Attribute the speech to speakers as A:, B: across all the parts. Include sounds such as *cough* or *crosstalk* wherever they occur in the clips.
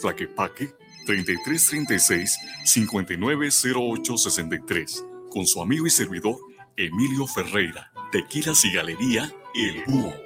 A: Tlaquepaque 3336 590863 con su amigo y servidor Emilio Ferreira, Tequilas y Galería El Búho.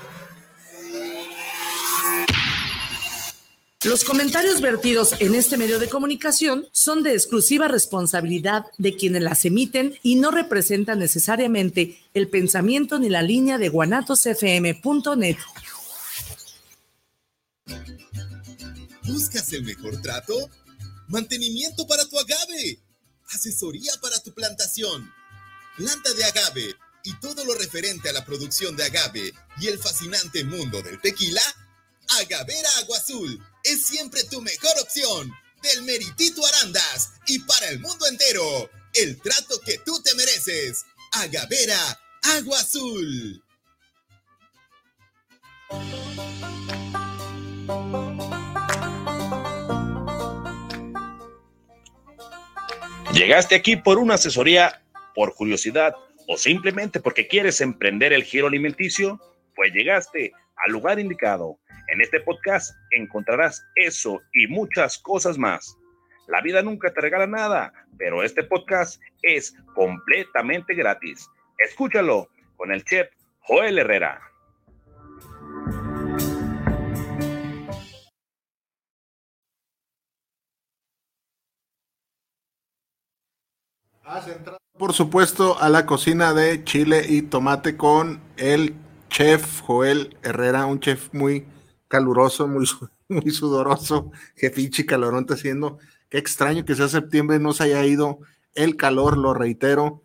B: Los comentarios vertidos en este medio de comunicación son de exclusiva responsabilidad de quienes las emiten y no representan necesariamente el pensamiento ni la línea de guanatosfm.net.
C: ¿Buscas el mejor trato? Mantenimiento para tu agave. Asesoría para tu plantación. Planta de agave y todo lo referente a la producción de agave y el fascinante mundo del tequila. Agavera Agua Azul es siempre tu mejor opción. Del Meritito Arandas y para el mundo entero. El trato que tú te mereces. Agavera Agua Azul.
D: Llegaste aquí por una asesoría, por curiosidad o simplemente porque quieres emprender el giro alimenticio, pues llegaste al lugar indicado en este podcast encontrarás eso y muchas cosas más. La vida nunca te regala nada, pero este podcast es completamente gratis. Escúchalo con el chef Joel Herrera.
E: Has entrado, por supuesto, a la cocina de chile y tomate con el chef Joel Herrera, un chef muy caluroso, muy, *laughs* muy sudoroso, jefichi calorón está haciendo. Qué extraño que sea septiembre no se haya ido el calor, lo reitero.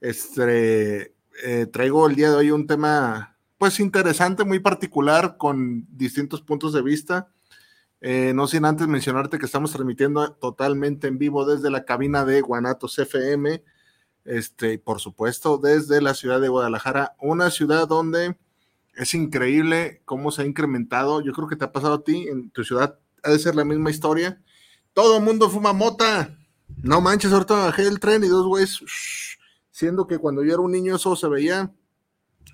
E: Este, eh, traigo el día de hoy un tema pues interesante, muy particular, con distintos puntos de vista. Eh, no sin antes mencionarte que estamos transmitiendo totalmente en vivo desde la cabina de Guanatos FM, este, por supuesto, desde la ciudad de Guadalajara, una ciudad donde es increíble cómo se ha incrementado. Yo creo que te ha pasado a ti en tu ciudad, ha de ser la misma historia. Todo el mundo fuma mota. No manches, ahorita bajé el tren y dos güeyes, siendo que cuando yo era un niño eso se veía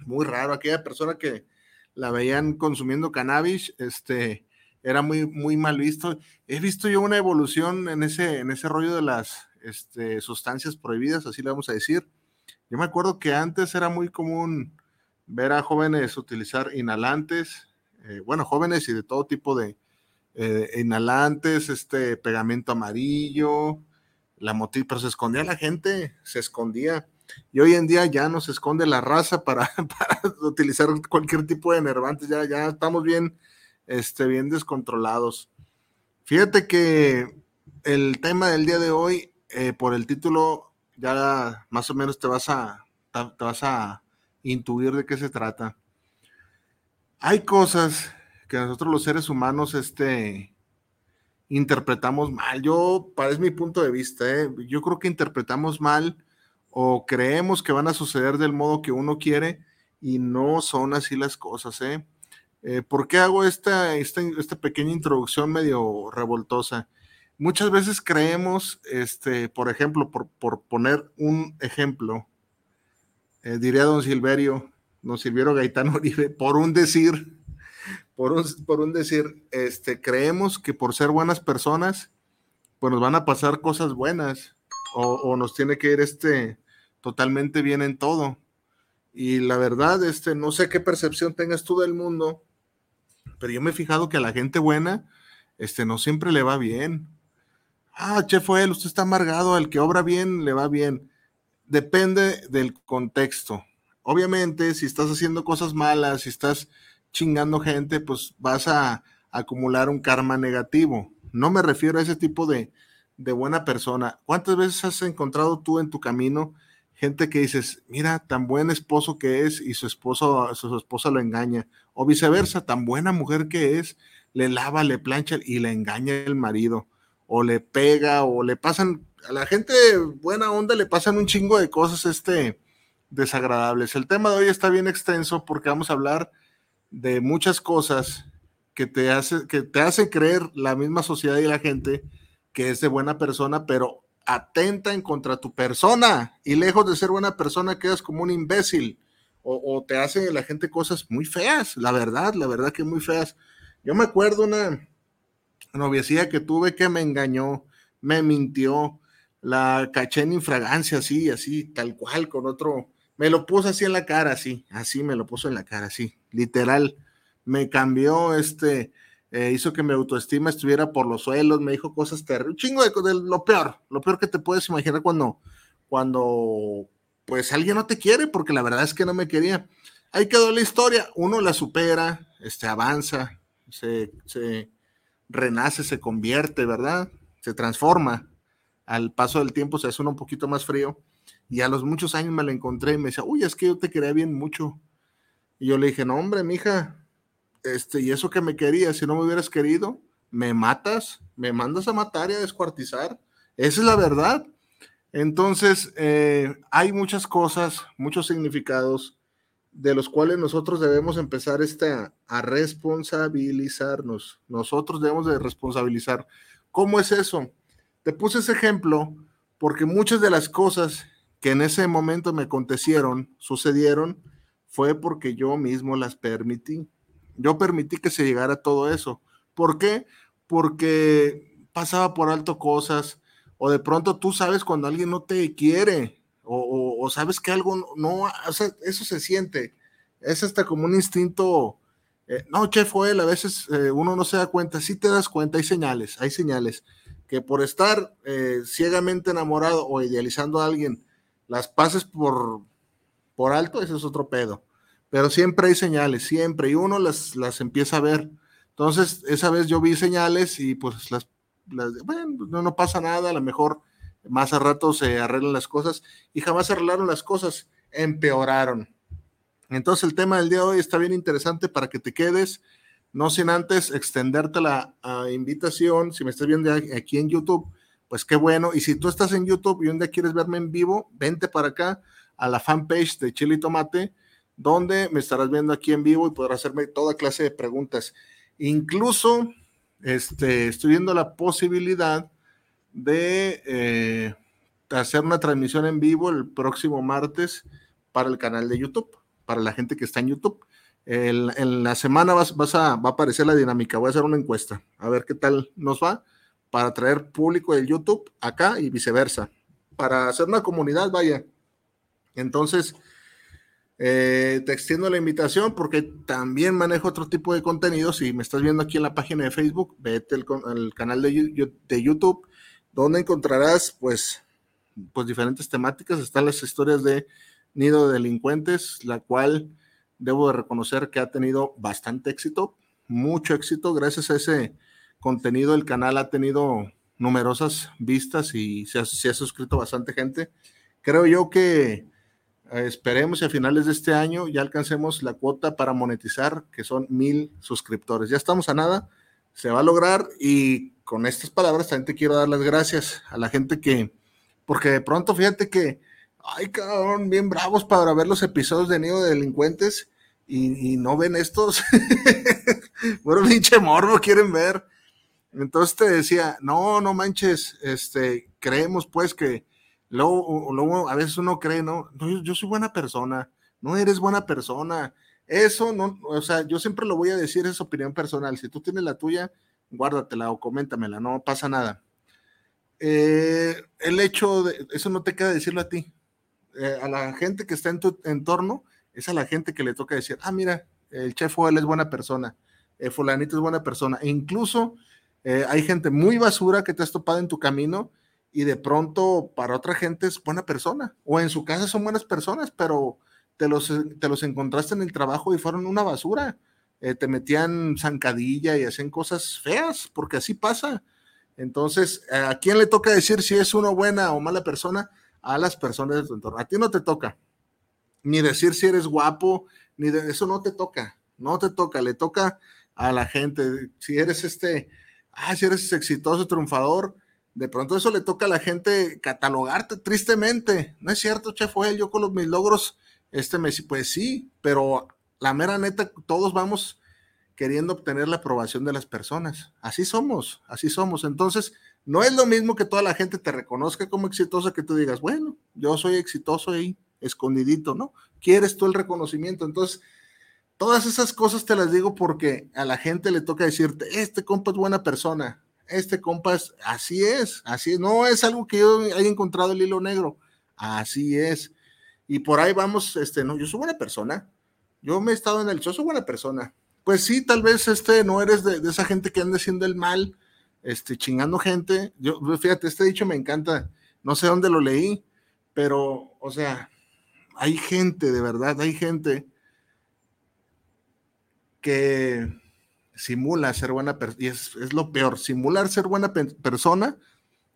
E: muy raro. Aquella persona que la veían consumiendo cannabis, este, era muy, muy mal visto. He visto yo una evolución en ese, en ese rollo de las este, sustancias prohibidas, así le vamos a decir. Yo me acuerdo que antes era muy común ver a jóvenes utilizar inhalantes, eh, bueno, jóvenes y de todo tipo de eh, inhalantes, este pegamento amarillo, la motil, pero se escondía la gente, se escondía. Y hoy en día ya no se esconde la raza para, *laughs* para utilizar cualquier tipo de enervantes, ya, ya estamos bien, este, bien descontrolados. Fíjate que el tema del día de hoy, eh, por el título, ya más o menos te vas a, te vas a intuir de qué se trata. Hay cosas que nosotros los seres humanos este, interpretamos mal. Yo, es mi punto de vista, ¿eh? yo creo que interpretamos mal o creemos que van a suceder del modo que uno quiere y no son así las cosas. ¿eh? eh por qué hago esta, esta, esta, pequeña introducción medio revoltosa? Muchas veces creemos, este, por ejemplo, por, por poner un ejemplo, eh, diría don Silverio, don Silverio Gaitán *laughs* Oribe, por un decir, por un, por un decir, este, creemos que por ser buenas personas, pues nos van a pasar cosas buenas o, nos tiene que ir este totalmente bien en todo. Y la verdad, este, no sé qué percepción tengas tú del mundo, pero yo me he fijado que a la gente buena, este, no siempre le va bien. Ah, che fue él, usted está amargado, al que obra bien le va bien depende del contexto. Obviamente, si estás haciendo cosas malas, si estás chingando gente, pues vas a acumular un karma negativo. No me refiero a ese tipo de, de buena persona. ¿Cuántas veces has encontrado tú en tu camino gente que dices, mira, tan buen esposo que es y su esposo, su esposa lo engaña? O viceversa, tan buena mujer que es, le lava, le plancha y le engaña el marido, o le pega, o le pasan, a la gente buena onda le pasan un chingo de cosas este desagradables. El tema de hoy está bien extenso porque vamos a hablar de muchas cosas que te hace, que te hace creer la misma sociedad y la gente que es de buena persona, pero atenta en contra tu persona y lejos de ser buena persona quedas como un imbécil o, te hace la gente cosas muy feas, la verdad, la verdad que muy feas. Yo me acuerdo una noviecilla que tuve que me engañó, me mintió, la caché en infragancia, así, así, tal cual, con otro, me lo puso así en la cara, así, así me lo puso en la cara, así, literal, me cambió este, eh, hizo que mi autoestima estuviera por los suelos, me dijo cosas terribles, chingo de, de, lo peor, lo peor que te puedes imaginar cuando, cuando, pues alguien no te quiere, porque la verdad es que no me quería. Ahí quedó la historia, uno la supera, este, avanza, se, se renace, se convierte, ¿verdad? Se transforma. Al paso del tiempo se hace uno un poquito más frío. Y a los muchos años me la encontré y me decía, uy, es que yo te quería bien mucho. Y yo le dije, no, hombre, mija, este, y eso que me querías, si no me hubieras querido, me matas, me mandas a matar y a descuartizar. Esa es la verdad. Entonces, eh, hay muchas cosas, muchos significados de los cuales nosotros debemos empezar este, a, responsabilizarnos. Nosotros debemos de responsabilizar. ¿Cómo es eso? Te puse ese ejemplo porque muchas de las cosas que en ese momento me acontecieron, sucedieron, fue porque yo mismo las permití. Yo permití que se llegara todo eso. ¿Por qué? Porque pasaba por alto cosas, o de pronto tú sabes cuando alguien no te quiere, o, sabes que algo no, eso se siente. Es hasta como un instinto. Eh, no, chef, fue a veces eh, uno no se da cuenta, sí te das cuenta, hay señales, hay señales que por estar eh, ciegamente enamorado o idealizando a alguien, las pases por, por alto, ese es otro pedo pero siempre hay señales, siempre, y uno las, las empieza a ver. Entonces, esa vez yo vi señales y pues las, bueno, no, no pasa nada, a lo mejor más a rato se arreglan las cosas y jamás se arreglaron las cosas, empeoraron. Entonces el tema del día de hoy está bien interesante para que te quedes, no sin antes extenderte la invitación, si me estás viendo aquí en YouTube, pues qué bueno, y si tú estás en YouTube y un día quieres verme en vivo, vente para acá a la fanpage de Chile y Tomate, donde me estarás viendo aquí en vivo y podrás hacerme toda clase de preguntas. Incluso este, estoy viendo la posibilidad de eh, hacer una transmisión en vivo el próximo martes para el canal de YouTube, para la gente que está en YouTube. En la semana vas, a, va a aparecer la dinámica, voy a hacer una encuesta, a ver qué tal nos va para traer público del YouTube acá y viceversa, para hacer una comunidad, vaya. Entonces, eh, te extiendo la invitación porque también manejo otro tipo de contenido. Si me estás viendo aquí en la página de Facebook, vete al, canal de, de, YouTube, donde encontrarás pues, pues diferentes temáticas. Están las historias de Nido de Delincuentes, la cual debo de reconocer que ha tenido bastante éxito, mucho éxito. Gracias a ese contenido, el canal ha tenido numerosas vistas y se se ha suscrito bastante gente. Creo yo que esperemos y a finales de este año ya alcancemos la cuota para monetizar, que son mil suscriptores. Ya estamos a nada, se va a lograr y con estas palabras también te quiero dar las gracias a la gente que, porque de pronto fíjate que, ay cabrón, bien bravos para ver los episodios de Nido de Delincuentes y, no ven estos. *laughs* bueno, pinche morbo quieren ver. Entonces te decía, no, no manches, este, creemos pues que Luego, a veces uno cree, ¿no? yo, soy buena persona, no eres buena persona. Eso no, o sea, yo siempre lo voy a decir, es opinión personal. Si tú tienes la tuya, guárdatela o coméntamela, no pasa nada. Eh, el hecho de, eso no te queda decirlo a ti. Eh, a la gente que está en tu entorno, es a la gente que le toca decir, ah, mira, el chef él es buena persona, el fulanito es buena persona. E incluso eh, hay gente muy basura que te has topado en tu camino y de pronto para otra gente es buena persona, o en su casa son buenas personas, pero te los, te los encontraste en el trabajo y fueron una basura. Eh, te metían zancadilla y hacen cosas feas, porque así pasa. Entonces, ¿a quién le toca decir si es una buena o mala persona? A las personas de tu entorno. A ti no te toca. Ni decir si eres guapo, ni de eso no te toca. No te toca, le toca a la gente. Si eres este, ah, si eres exitoso, triunfador, de pronto eso le toca a la gente catalogarte tristemente. No es cierto, chef, fue yo con los, mis logros, este mes, pues sí, pero la mera neta, todos vamos queriendo obtener la aprobación de las personas. Así somos, así somos. Entonces, no es lo mismo que toda la gente te reconozca como exitosa que tú digas, bueno, yo soy exitoso ahí, escondidito, ¿no? Quieres tú el reconocimiento. Entonces, todas esas cosas te las digo porque a la gente le toca decirte, este compa es buena persona, este compa es, así es, así es. No es algo que yo haya encontrado el hilo negro, así es. Y por ahí vamos, este, no, yo soy buena persona, yo me he estado en el, yo soy buena persona. Pues sí, tal vez este, no eres de, esa gente que anda haciendo el mal, este, chingando gente. Yo, fíjate, este dicho me encanta, no sé dónde lo leí, pero, o sea, hay gente, de verdad, hay gente que simula ser buena persona, y es, lo peor, simular ser buena persona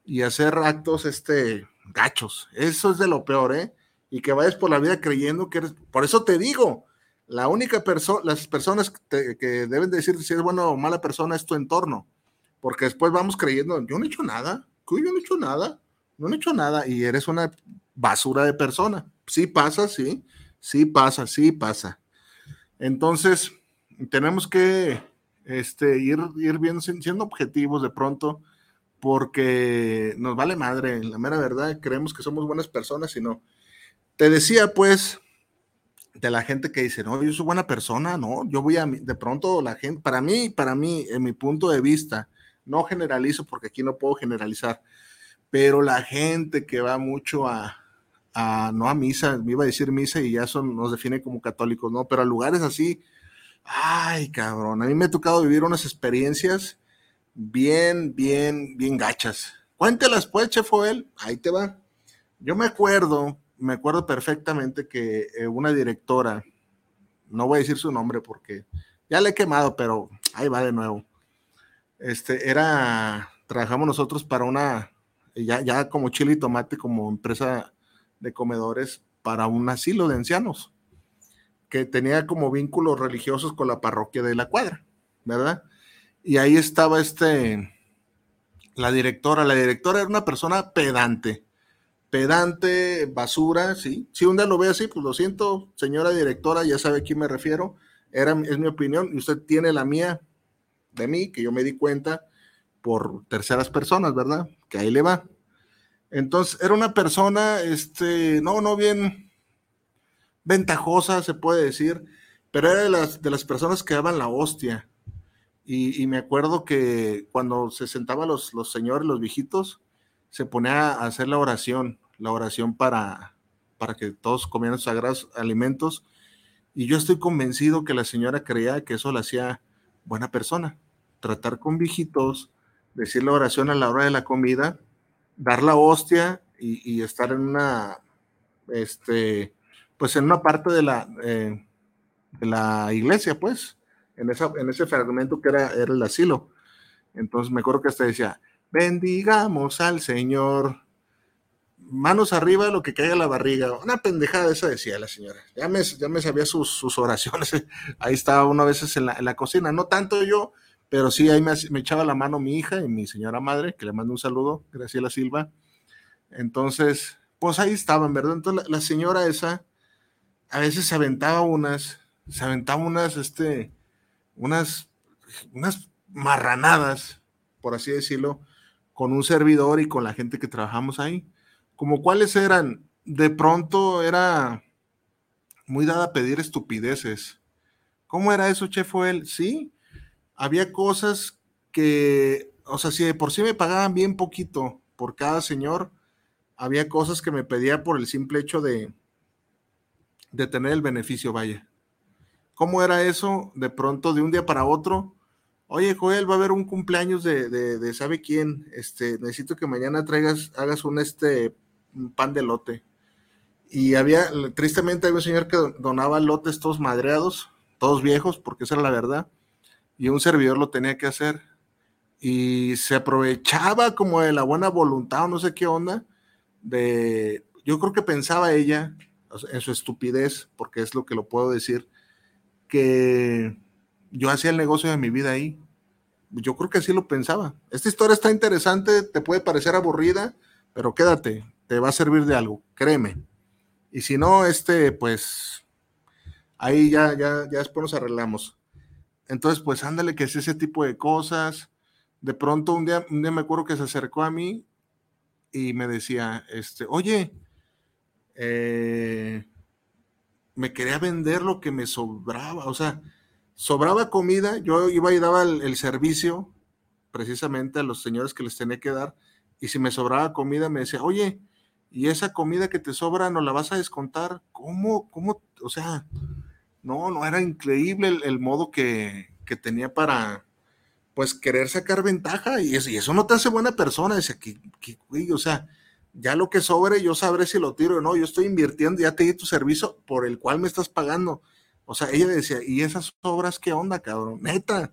E: y hacer actos este, gachos. Eso es de lo peor, ¿eh? Y que vayas por la vida creyendo que eres. Por eso te digo, la única persona, las personas que, deben decir si es buena o mala persona es tu entorno. Porque después vamos creyendo, yo no he hecho nada, yo no he hecho nada, no he hecho nada, y eres una basura de persona. Sí pasa, sí, sí pasa, sí pasa. Entonces, tenemos que este, ir, ir viendo, siendo objetivos de pronto, porque nos vale madre, la mera verdad, creemos que somos buenas personas y no. Te decía, pues, de la gente que dice, no, yo soy buena persona, no, yo voy a, de pronto la gente, para mí, para mí, en mi punto de vista, no generalizo porque aquí no puedo generalizar, pero la gente que va mucho a, no a misa, me iba a decir misa y ya eso nos define como católicos, ¿no? Pero a lugares así, Ay, cabrón, a mí me ha tocado vivir unas experiencias bien, bien, bien gachas. Cuéntelas pues, Chef Joel, ahí te va. Yo me acuerdo, me acuerdo perfectamente que eh, una directora, no voy a decir su nombre porque ya le he quemado, pero ahí va de nuevo. Este, era, trabajamos nosotros para una, ya, ya como chile y tomate, como empresa de comedores para un asilo de ancianos que tenía como vínculos religiosos con la parroquia de la cuadra, ¿verdad? Y ahí estaba este, la directora, la directora era una persona pedante, pedante, basura, sí. Si un día lo ve así, pues lo siento, señora directora, ya sabe a quién me refiero, era, es mi opinión, y usted tiene la mía de mí, que yo me di cuenta por terceras personas, ¿verdad? Que ahí le va. Entonces, era una persona, este, no, no bien, ventajosa, se puede decir, pero era de las, de las personas que daban la hostia. Y, me acuerdo que cuando se sentaban los, los señores, los viejitos, se ponía a hacer la oración, la oración para, para que todos comieran sagrados alimentos. Y yo estoy convencido que la señora creía que eso la hacía buena persona. Tratar con viejitos, decir la oración a la hora de la comida, dar la hostia y, estar en una, este, pues en una parte de la, eh, de la iglesia, pues, en, esa, en ese fragmento que era, era el asilo. Entonces me acuerdo que hasta decía, bendigamos al Señor, manos arriba, lo que caiga la barriga. Una pendejada esa decía la señora. Ya me, ya me sabía sus, sus oraciones. *laughs* Ahí estaba una veces en la, en la, cocina. No tanto yo, pero sí ahí me, echaba la mano mi hija y mi señora madre, que le mando un saludo, Graciela Silva. Entonces, pues ahí estaban, ¿verdad? Entonces la, señora esa a veces se aventaba unas, se aventaba unas, este, unas, unas marranadas, por así decirlo, con un servidor y con la gente que trabajamos ahí. Como cuáles eran, de pronto era muy dada a pedir estupideces. ¿Cómo era eso, Chef él? Sí, había cosas que, o sea, si de por sí me pagaban bien poquito por cada señor, había cosas que me pedía por el simple hecho de, de tener el beneficio, vaya. ¿Cómo era eso? De pronto, de un día para otro, oye Joel, va a haber un cumpleaños de, de, sabe quién, este, necesito que mañana traigas, hagas un este pan de lote. Y había, tristemente había un señor que donaba lotes todos madreados, todos viejos, porque esa era la verdad, y un servidor lo tenía que hacer. Y se aprovechaba como de la buena voluntad o no sé qué onda, de, yo creo que pensaba ella, en su estupidez, porque es lo que lo puedo decir, que yo hacía el negocio de mi vida ahí. Yo creo que así lo pensaba. Esta historia está interesante, te puede parecer aburrida, pero quédate, te va a servir de algo, créeme. Y si no, este, pues, ahí ya, ya, ya después nos arreglamos. Entonces, pues ándale que es ese tipo de cosas. De pronto un día, un día me acuerdo que se acercó a mí y me decía, este, oye, eh, me quería vender lo que me sobraba, o sea, sobraba comida, yo iba y daba el, servicio precisamente a los señores que les tenía que dar, y si me sobraba comida me decía, oye, y esa comida que te sobra no la vas a descontar, ¿cómo? ¿Cómo? O sea, no, no, era increíble el, modo que, tenía para, pues, querer sacar ventaja, y eso, y eso no te hace buena persona, dice, que, que, o sea, ya lo que sobre, yo sabré si lo tiro o no, yo estoy invirtiendo, ya te di tu servicio por el cual me estás pagando. O sea, ella decía, ¿y esas obras qué onda, cabrón? Neta.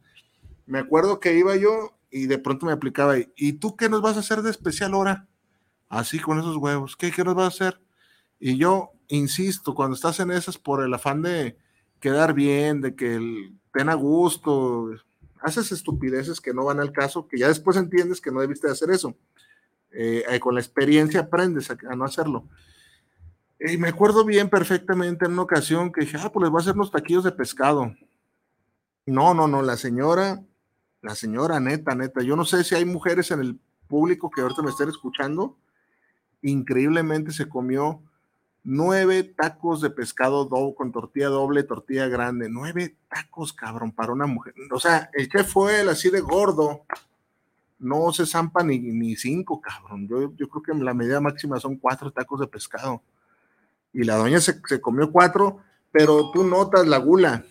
E: Me acuerdo que iba yo y de pronto me aplicaba, ¿y tú qué nos vas a hacer de especial ahora? Así con esos huevos, ¿qué, qué nos vas a hacer? Y yo insisto, cuando estás en esas por el afán de quedar bien, de que el, ten a gusto, haces estupideces que no van al caso, que ya después entiendes que no debiste hacer eso. Eh, eh, con la experiencia aprendes a, no hacerlo. Y me acuerdo bien perfectamente en una ocasión que dije, ah, pues les voy a hacer unos taquillos de pescado. No, no, no, la señora, la señora, neta, neta, yo no sé si hay mujeres en el público que ahorita me estén escuchando, increíblemente se comió nueve tacos de pescado doble, con tortilla doble, tortilla grande, nueve tacos, cabrón, para una mujer. O sea, el chef fue el así de gordo, no se zampa ni, ni cinco, cabrón. Yo, yo creo que la medida máxima son cuatro tacos de pescado. Y la doña se, comió cuatro, pero tú notas la gula,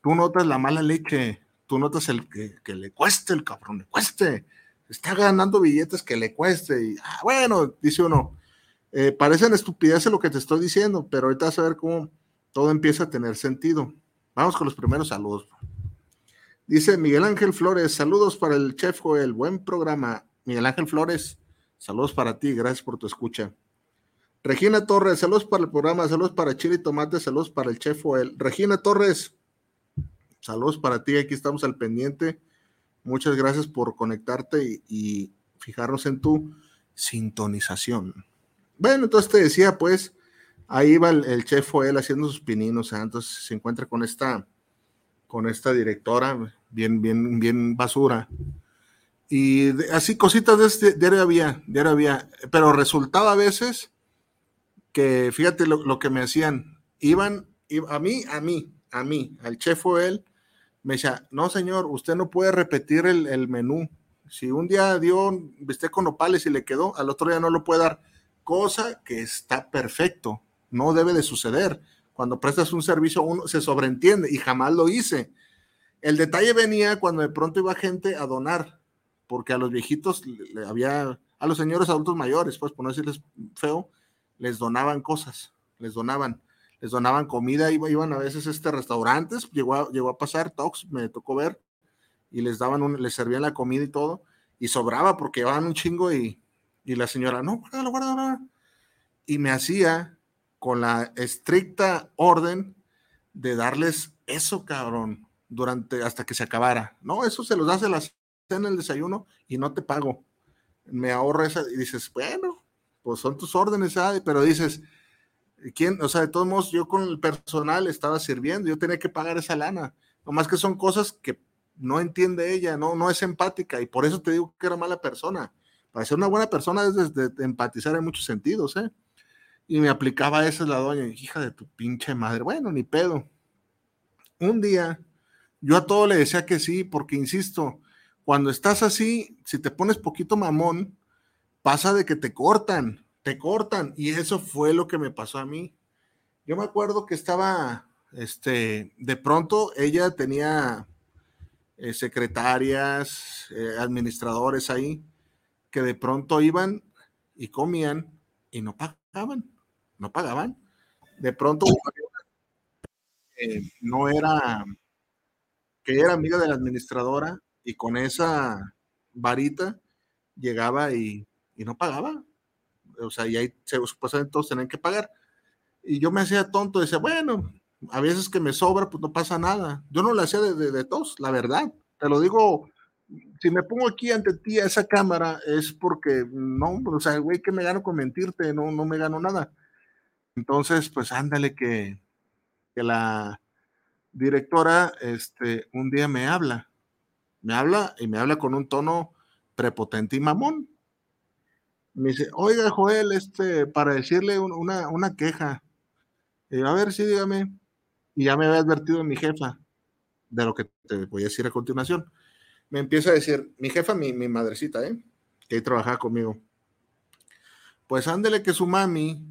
E: tú notas la mala leche, tú notas el que, le cueste el cabrón, le cueste. Está ganando billetes que le cueste. Y ah, bueno, dice uno, eh, parecen estupideces lo que te estoy diciendo, pero ahorita vas a ver cómo todo empieza a tener sentido. Vamos con los primeros saludos. Dice Miguel Ángel Flores, saludos para el chef Joel, buen programa. Miguel Ángel Flores, saludos para ti, gracias por tu escucha. Regina Torres, saludos para el programa, saludos para Chile y Tomate, saludos para el chef Joel. Regina Torres, saludos para ti, aquí estamos al pendiente. Muchas gracias por conectarte y, fijarnos en tu sintonización. Bueno, entonces te decía, pues, ahí va el, chef Joel haciendo sus pininos, ¿eh? entonces se encuentra con esta, con esta directora, bien, bien, bien basura. Y así cositas de este diario había, diario había, pero resultaba a veces que, fíjate lo, que me hacían, iban, a mí, a mí, a mí, al chef él, me decía, no señor, usted no puede repetir el, menú. Si un día dio viste con opales y le quedó, al otro día no lo puede dar. Cosa que está perfecto, no debe de suceder. Cuando prestas un servicio, uno se sobreentiende y jamás lo hice. El detalle venía cuando de pronto iba gente a donar, porque a los viejitos le había, a los señores adultos mayores, pues por no decirles feo, les donaban cosas, les donaban, les donaban comida, iban a veces este restaurantes, llegó a, llegó a pasar, Tox, me tocó ver, y les daban un, les servían la comida y todo, y sobraba porque llevaban un chingo y, y la señora, no, guárdalo, guárdalo, y me hacía con la estricta orden de darles eso, cabrón, durante hasta que se acabara. No, eso se los das en el desayuno y no te pago. Me ahorro esa y dices, bueno, pues son tus órdenes, ¿sabes? pero dices, ¿quién? O sea, de todos modos, yo con el personal estaba sirviendo, yo tenía que pagar esa lana. Nomás que son cosas que no entiende ella, no, no es empática y por eso te digo que era mala persona. Para ser una buena persona es de, empatizar en muchos sentidos, ¿eh? Y me aplicaba esa la doña, hija de tu pinche madre. Bueno, ni pedo. Un día yo a todo le decía que sí, porque insisto, cuando estás así, si te pones poquito mamón, pasa de que te cortan, te cortan. Y eso fue lo que me pasó a mí. Yo me acuerdo que estaba, este, de pronto ella tenía, eh, secretarias, eh, administradores ahí, que de pronto iban y comían y no pagaban, no pagaban. De pronto no era, que era amiga de la administradora y con esa varita llegaba y, no pagaba. O sea, y ahí supuestamente todos tenían que pagar. Y yo me hacía tonto, decía, bueno, a veces que me sobra, pues no pasa nada. Yo no lo hacía de, de, tos, la verdad. Te lo digo, si me pongo aquí ante ti a esa cámara, es porque no, o sea, güey, que me gano con mentirte, no, no me gano nada. Entonces, pues ándale que, la directora, este, un día me habla, me habla y me habla con un tono prepotente y mamón. Me dice, oiga, Joel, este, para decirle una, una queja. Y a ver, sí, dígame. Y ya me había advertido mi jefa de lo que te voy a decir a continuación. Me empieza a decir, mi jefa, mi, mi madrecita, ¿eh? que ahí trabajaba conmigo. Pues ándele que su mami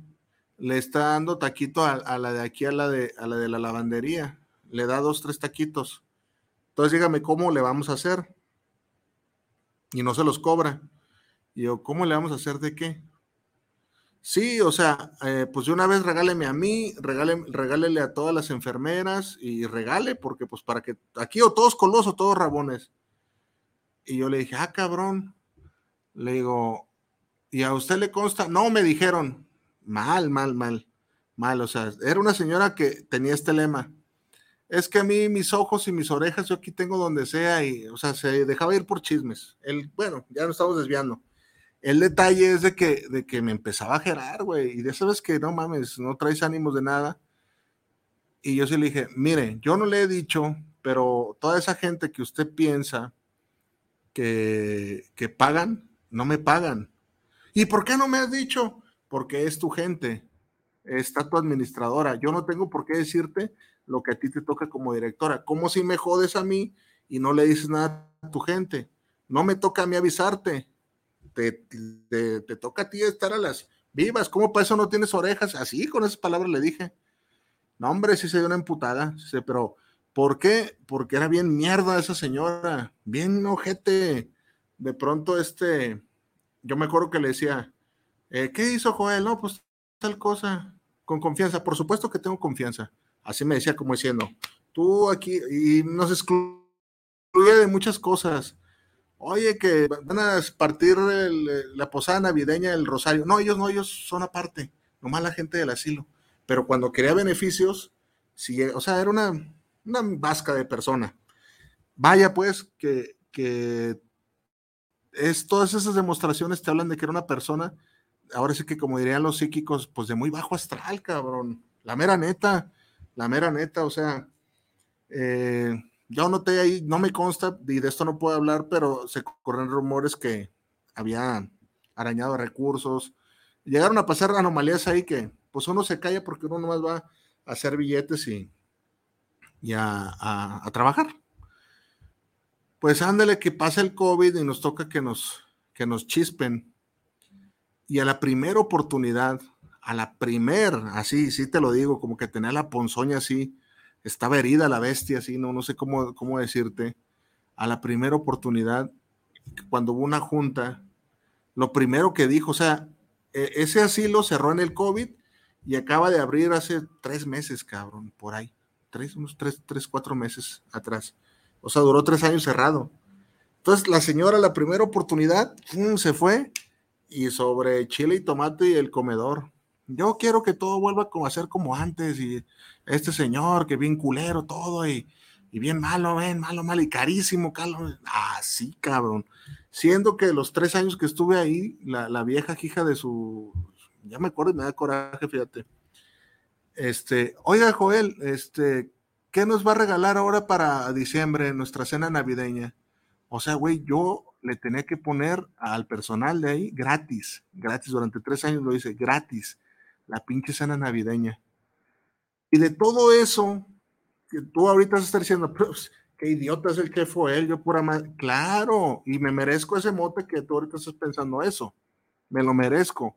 E: le está dando taquito a, la de aquí, a la de, a la de la lavandería. Le da dos, tres taquitos. Entonces dígame cómo le vamos a hacer. Y no se los cobra. Y yo, ¿cómo le vamos a hacer de qué? Sí, o sea, eh, pues de una vez regáleme a mí, regale, regálele a todas las enfermeras y regale, porque pues para que aquí o todos colosos, todos rabones. Y yo le dije, ah, cabrón. Le digo, ¿y a usted le consta? No, me dijeron, mal, mal, mal, mal. O sea, era una señora que tenía este lema. Es que a mí mis ojos y mis orejas, yo aquí tengo donde sea, y, o sea, se dejaba ir por chismes. El, bueno, ya nos estamos desviando. El detalle es de que, de que me empezaba a gerar, güey, y de sabes que no mames, no traes ánimos de nada. Y yo sí le dije, mire, yo no le he dicho, pero toda esa gente que usted piensa que, que pagan, no me pagan. ¿Y por qué no me has dicho? Porque es tu gente, está tu administradora. Yo no tengo por qué decirte lo que a ti te toca como directora. ¿Cómo si me jodes a mí y no le dices nada a tu gente? No me toca a mí avisarte te, toca a ti estar a las vivas, ¿cómo para eso no tienes orejas? Así, con esas palabras le dije. No, hombre, sí se dio una emputada, pero ¿por qué? Porque era bien mierda esa señora, bien ojete. De pronto, este, yo me acuerdo que le decía, eh, ¿qué hizo Joel? No, pues tal cosa, con confianza. Por supuesto que tengo confianza. Así me decía como diciendo, tú aquí, y nos excluye de muchas cosas oye, que van a partir la posada navideña del Rosario. No, ellos no, ellos son aparte, nomás la gente del asilo. Pero cuando quería beneficios, sí, o sea, era una, una vasca de persona. Vaya, pues, que, es, todas esas demostraciones te hablan de que era una persona, ahora sí que como dirían los psíquicos, pues de muy bajo astral, cabrón. La mera neta, la mera neta, o sea, eh, yo noté ahí, no me consta y de esto no puedo hablar, pero se corren rumores que había arañado recursos. Llegaron a pasar anomalías ahí que pues uno se calla porque uno nomás va a hacer billetes y, y a, trabajar. Pues ándale que pasa el COVID y nos toca que nos, que nos chispen. Y a la primera oportunidad, a la primer, así, sí te lo digo, como que tenía la ponzoña así, estaba herida la bestia, así, no, no sé cómo, cómo decirte, a la primera oportunidad, cuando hubo una junta, lo primero que dijo, o sea, e, ese asilo cerró en el COVID y acaba de abrir hace tres meses, cabrón, por ahí, tres, unos tres, tres, cuatro meses atrás. O sea, duró tres años cerrado. Entonces, la señora, la primera oportunidad, se fue y sobre chile y tomate y el comedor. Yo quiero que todo vuelva a ser como antes y este señor que bien culero todo y, bien malo, ven, malo, malo y carísimo, Carlos. Ah, sí, cabrón. Siendo que los tres años que estuve ahí, la, vieja hija de su, ya me acuerdo y me da coraje, fíjate. Este, oiga, Joel, este, ¿qué nos va a regalar ahora para diciembre, nuestra cena navideña? O sea, güey, yo le tenía que poner al personal de ahí gratis, gratis, durante tres años lo hice, gratis la pinche cena navideña. Y de todo eso, que tú ahorita estás diciendo, pues, qué idiota es el que fue él, yo pura madre. Claro, y me merezco ese mote que tú ahorita estás pensando eso. Me lo merezco.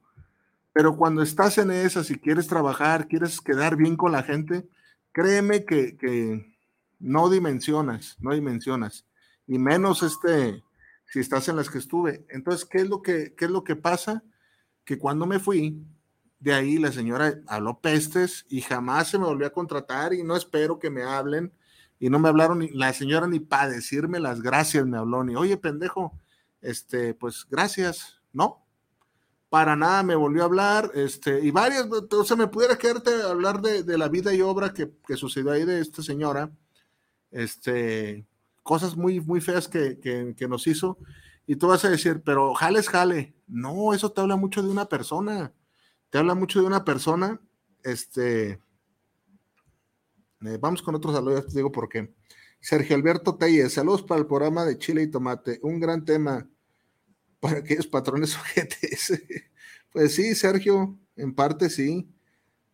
E: Pero cuando estás en esa, si quieres trabajar, quieres quedar bien con la gente, créeme que, que no dimensionas, no dimensionas. y menos este, si estás en las que estuve. Entonces, ¿qué es lo que, qué es lo que pasa? Que cuando me fui, de ahí la señora habló pestes y jamás se me volvió a contratar y no espero que me hablen y no me hablaron ni la señora ni para decirme las gracias me habló ni oye pendejo este pues gracias no para nada me volvió a hablar este y varias o sea me pudiera quedarte a hablar de, la vida y obra que, sucedió ahí de esta señora este cosas muy muy feas que, que, nos hizo y tú vas a decir pero jale jale no eso te habla mucho de una persona te habla mucho de una persona, este, eh, vamos con otros saludos, te digo por qué. Sergio Alberto Telles, saludos para el programa de Chile y Tomate, un gran tema para aquellos patrones *laughs* ojetes. pues sí, Sergio, en parte sí.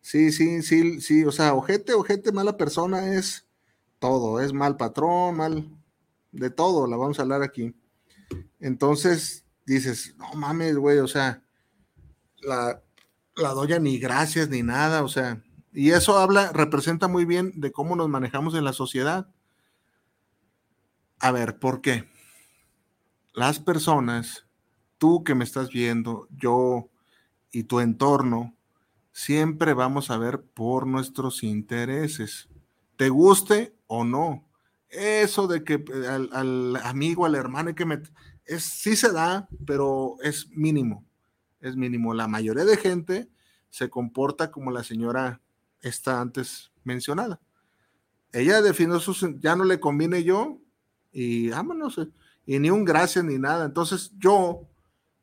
E: Sí, sí, sí, sí, o sea, ojete, ojete, mala persona es todo, es mal patrón, mal, de todo, la vamos a hablar aquí. Entonces dices, no mames, güey, o sea, la, la doya ni gracias ni nada, o sea, y eso habla, representa muy bien de cómo nos manejamos en la sociedad. A ver, ¿por qué? Las personas, tú que me estás viendo, yo y tu entorno, siempre vamos a ver por nuestros intereses, te guste o no. Eso de que al, al amigo, al hermano, que. Es, sí se da, pero es mínimo es mínimo. La mayoría de gente se comporta como la señora está antes mencionada. Ella definió sus, ya no le conviene yo y vámonos, eh, y ni un gracias ni nada. Entonces yo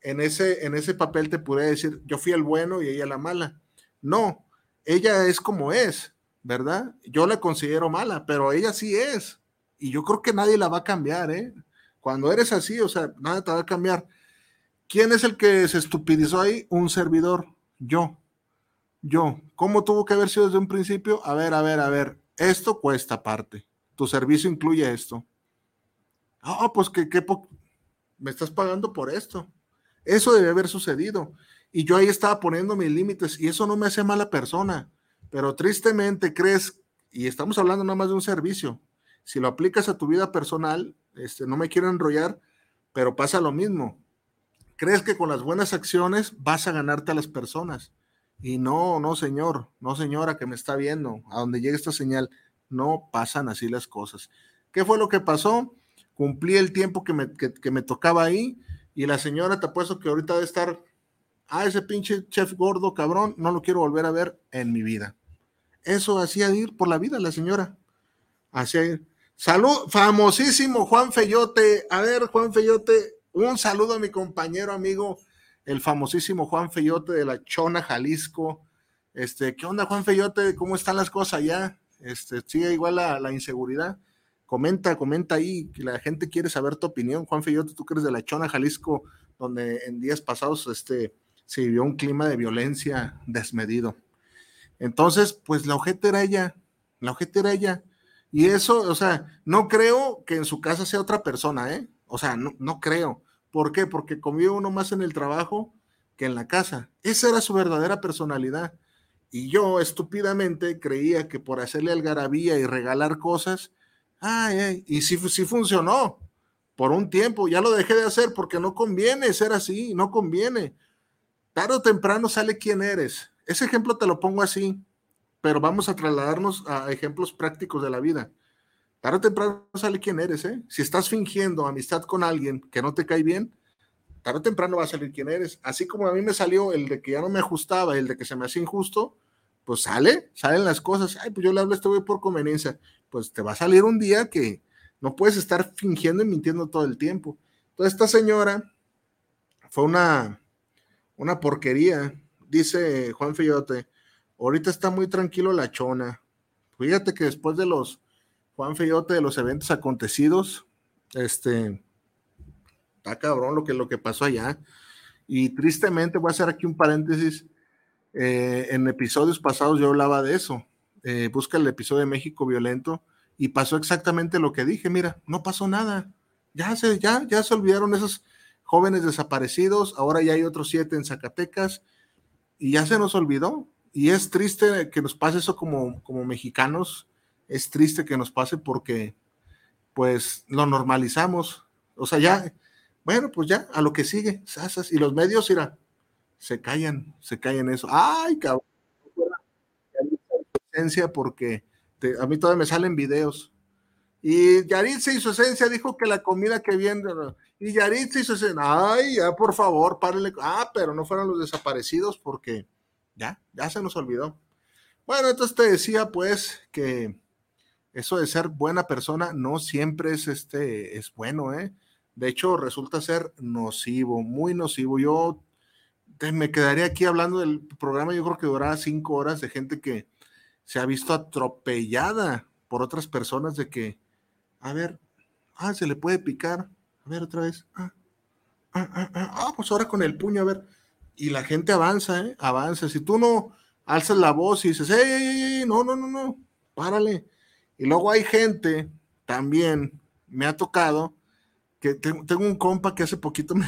E: en ese, en ese papel te pude decir, yo fui el bueno y ella la mala. No, ella es como es, ¿verdad? Yo la considero mala, pero ella sí es. Y yo creo que nadie la va a cambiar, ¿eh? Cuando eres así, o sea, nada te va a cambiar. ¿Quién es el que se estupidizó ahí? Un servidor, yo. Yo. ¿Cómo tuvo que haber sido desde un principio? A ver, a ver, a ver. Esto cuesta aparte. Tu servicio incluye esto. Ah, pues que, que me estás pagando por esto. Eso debe haber sucedido. Y yo ahí estaba poniendo mis límites y eso no me hace mala persona. Pero tristemente crees, y estamos hablando nada más de un servicio, si lo aplicas a tu vida personal, este, no me quiero enrollar, pero pasa lo mismo crees que con las buenas acciones vas a ganarte a las personas. Y no, no, señor, no, señora, que me está viendo, a donde llegue esta señal, no pasan así las cosas. ¿Qué fue lo que pasó? Cumplí el tiempo que me, que, me tocaba ahí y la señora te apuesto que ahorita debe estar, ah, ese pinche chef gordo, cabrón, no lo quiero volver a ver en mi vida. Eso hacía ir por la vida la señora. Hacía ir. Salud, famosísimo Juan Feyote. A ver, Juan Feyote, un saludo a mi compañero amigo, el famosísimo Juan Feyote de la Chona, Jalisco. Este, ¿qué onda, Juan Feyote? ¿Cómo están las cosas allá? Este, sigue igual la, la inseguridad. Comenta, comenta ahí, que la gente quiere saber tu opinión. Juan Feyote, tú que eres de la Chona, Jalisco, donde en días pasados este, se vivió un clima de violencia desmedido. Entonces, pues la ojete era ella, la ojete era ella. Y eso, o sea, no creo que en su casa sea otra persona, ¿eh? O sea, no, no creo. ¿Por qué? Porque comió uno más en el trabajo que en la casa. Esa era su verdadera personalidad. Y yo estúpidamente creía que por hacerle algarabía y regalar cosas, ay, ay, y sí, sí funcionó por un tiempo. Ya lo dejé de hacer porque no conviene ser así, no conviene. Tarde o temprano sale quién eres. Ese ejemplo te lo pongo así, pero vamos a trasladarnos a ejemplos prácticos de la vida. Tarde o temprano sale quién eres, ¿eh? Si estás fingiendo amistad con alguien que no te cae bien, tarde o temprano va a salir quién eres. Así como a mí me salió el de que ya no me ajustaba, el de que se me hacía injusto, pues sale, salen las cosas. Ay, pues yo le hablo a este güey por conveniencia. Pues te va a salir un día que no puedes estar fingiendo y mintiendo todo el tiempo. Entonces, esta señora fue una, una porquería, dice Juan Fillote. Ahorita está muy tranquilo la chona. Fíjate que después de los Juan Feyote de los eventos acontecidos. Este, está cabrón lo que, lo que pasó allá. Y tristemente voy a hacer aquí un paréntesis. Eh, en episodios pasados yo hablaba de eso. Eh, busca el episodio de México violento y pasó exactamente lo que dije. Mira, no pasó nada. Ya se, ya, ya se olvidaron esos jóvenes desaparecidos. Ahora ya hay otros siete en Zacatecas y ya se nos olvidó. Y es triste que nos pase eso como, como mexicanos es triste que nos pase porque pues lo normalizamos. O sea, ya, bueno, pues ya, a lo que sigue. Y los medios, mira, se callan, se callan eso. Ay, cabrón. Porque a mí todavía me salen videos. Y Yaritza y su esencia dijo que la comida que viene. Y Yaritza y su esencia. Ay, ya, por favor, párale. Ah, pero no fueron los desaparecidos porque ya, ya se nos olvidó. Bueno, entonces te decía, pues, que eso de ser buena persona no siempre es este es bueno, ¿eh? De hecho, resulta ser nocivo, muy nocivo. Yo me quedaría aquí hablando del programa, yo creo que durará cinco horas de gente que se ha visto atropellada por otras personas de que, a ver, ah, se le puede picar, a ver otra vez, ah, ah, ah, ah, ah pues ahora con el puño, a ver, y la gente avanza, ¿eh? avanza. Si tú no alzas la voz y dices, ey, ey, ey, no, no, no, no, párale, y luego hay gente, también me ha tocado, que tengo un compa que hace poquito *laughs* me,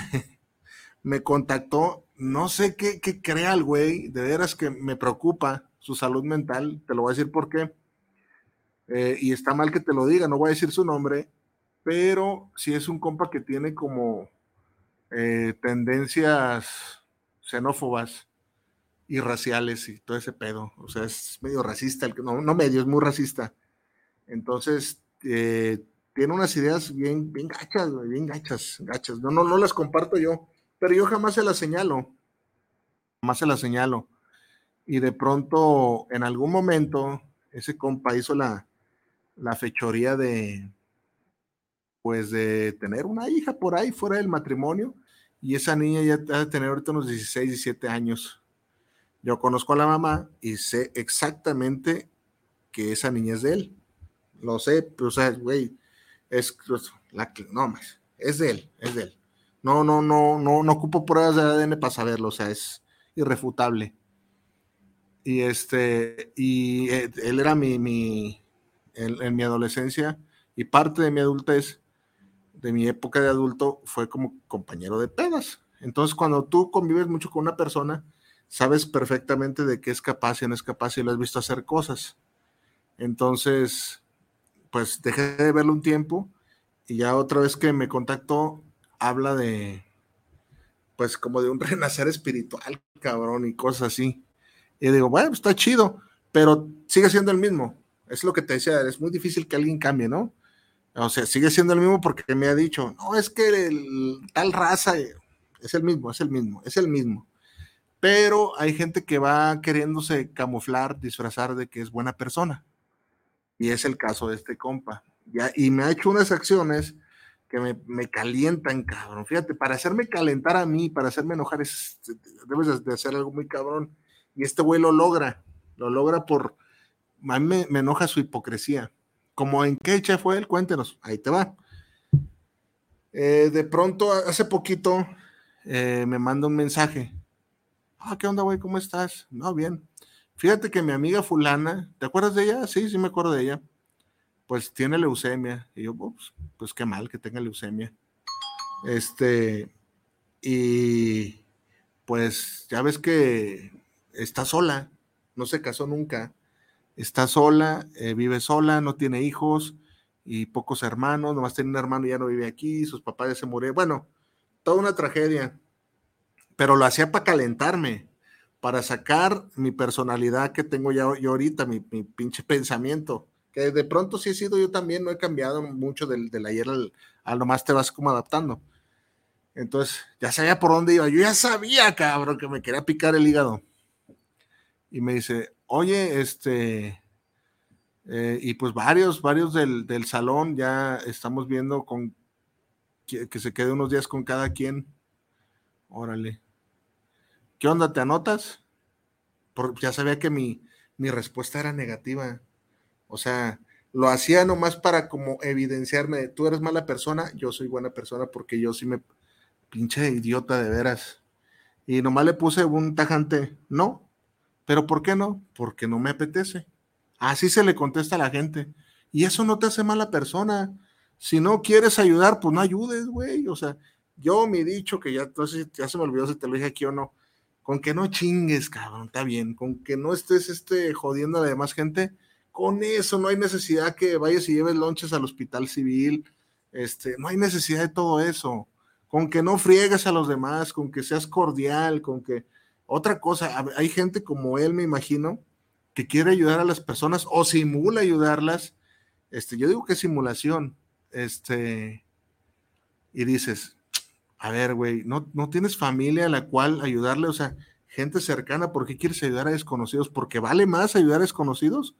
E: me contactó, no sé qué, qué crea el güey, de veras que me preocupa su salud mental, te lo voy a decir por qué, eh, y está mal que te lo diga, no voy a decir su nombre, pero si es un compa que tiene como eh, tendencias xenófobas y raciales y todo ese pedo, o sea, es medio racista, no, no medio, es muy racista. Entonces, eh, tiene unas ideas bien, bien gachas, bien gachas, gachas. No, no, no las comparto yo, pero yo jamás se las señalo. Jamás se las señalo. Y de pronto, en algún momento, ese compa hizo la, la fechoría de, pues, de tener una hija por ahí fuera del matrimonio. Y esa niña ya debe tener ahorita unos 16, 17 años. Yo conozco a la mamá y sé exactamente que esa niña es de él lo sé, pero, o sea, güey, es pues, la no, es de él, es de él. No, no, no, no, no ocupo pruebas de ADN para saberlo, o sea, es irrefutable. Y este, y eh, él era mi, mi en, mi adolescencia y parte de mi adultez, de mi época de adulto, fue como compañero de pedas. Entonces, cuando tú convives mucho con una persona, sabes perfectamente de qué es capaz y no es capaz y lo has visto hacer cosas. Entonces, pues dejé de verlo un tiempo y ya otra vez que me contactó, habla de, pues como de un *laughs* renacer espiritual, cabrón, y cosas así. Y digo, bueno, pues está chido, pero sigue siendo el mismo. Es lo que te decía, es muy difícil que alguien cambie, ¿no? O sea, sigue siendo el mismo porque me ha dicho, no, es que tal raza es el mismo, es el mismo, es el mismo. Pero hay gente que va queriéndose camuflar, disfrazar de que es buena persona. Y es el caso de este compa. Ya, y me ha hecho unas acciones que me, me, calientan, cabrón. Fíjate, para hacerme calentar a mí, para hacerme enojar, es, debes de hacer algo muy cabrón. Y este güey lo logra, lo logra por, a mí me, enoja su hipocresía. Como en qué chef fue él, cuéntenos, ahí te va. Eh, de pronto, hace poquito, eh, me manda un mensaje. Ah, ¿qué onda, güey? ¿Cómo estás? No, bien. Fíjate que mi amiga fulana, ¿te acuerdas de ella? Sí, sí me acuerdo de ella. Pues tiene leucemia. Y yo, pues, pues qué mal que tenga leucemia. Este, y pues ya ves que está sola, no se casó nunca, está sola, eh, vive sola, no tiene hijos y pocos hermanos, nomás tiene un hermano y ya no vive aquí, sus papás ya se murieron. Bueno, toda una tragedia, pero lo hacía para calentarme para sacar mi personalidad que tengo ya yo ahorita, mi, pinche pensamiento, de pronto sí he sido yo también, no he cambiado mucho del, del ayer al, a lo más te vas como adaptando. Entonces, ya sabía por dónde iba. Yo ya sabía, cabrón, que me quería picar el hígado. Y me dice, oye, este, eh, y pues varios, varios del, del, salón ya estamos viendo con que, que se quede unos días con cada quien. Órale. ¿Qué onda? ¿Te anotas? Porque ya sabía que mi, mi respuesta era negativa. O sea, lo hacía nomás para como evidenciarme, tú eres mala persona, yo soy buena persona porque yo sí me pinche idiota de veras. Y nomás le puse un tajante, no. ¿Pero por qué no? Porque no me apetece. Así se le contesta a la gente. Y eso no te hace mala persona. Si no quieres ayudar, pues no ayudes, güey. O sea, yo me he dicho que ya, entonces ya se me olvidó si te lo dije aquí o no con que no chingues, cabrón, está bien, con que no estés este, jodiendo a la demás gente, Con eso no hay necesidad que vayas y lleves lonches al hospital civil, este, no hay necesidad de todo eso. Con que no friegues a los demás, con que seas cordial, con que otra cosa, hay gente como él, me imagino, que quiere ayudar a las personas o simula ayudarlas. Este, yo digo que es simulación. Este, y dices, a ver, güey, no, no tienes familia a la cual ayudarle, o sea, gente cercana, ¿por qué quieres ayudar a desconocidos? ¿Porque vale más ayudar a desconocidos?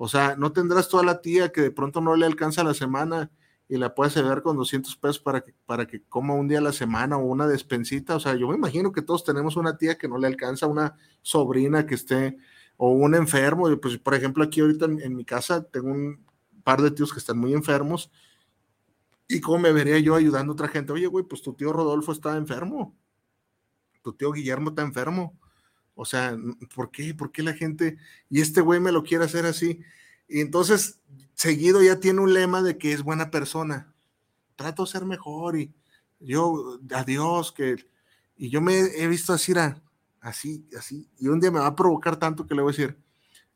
E: O sea, no tendrás toda la tía que de pronto no le alcanza la semana y la puedes ayudar con 200 pesos para que, para que coma un día a la semana o una despensita. O sea, yo me imagino que todos tenemos una tía que no le alcanza, una sobrina que esté, o un enfermo. Pues, por ejemplo, aquí ahorita en, mi casa tengo un par de tíos que están muy enfermos. ¿Y cómo me vería yo ayudando a otra gente? Oye, güey, pues tu tío Rodolfo está enfermo. Tu tío Guillermo está enfermo. O sea, ¿por qué? ¿Por qué la gente? Y este güey me lo quiere hacer así. Y entonces, seguido ya tiene un lema de que es buena persona. Trato de ser mejor y yo, adiós, que. Y yo me he visto así, así, así. Y un día me va a provocar tanto que le voy a decir,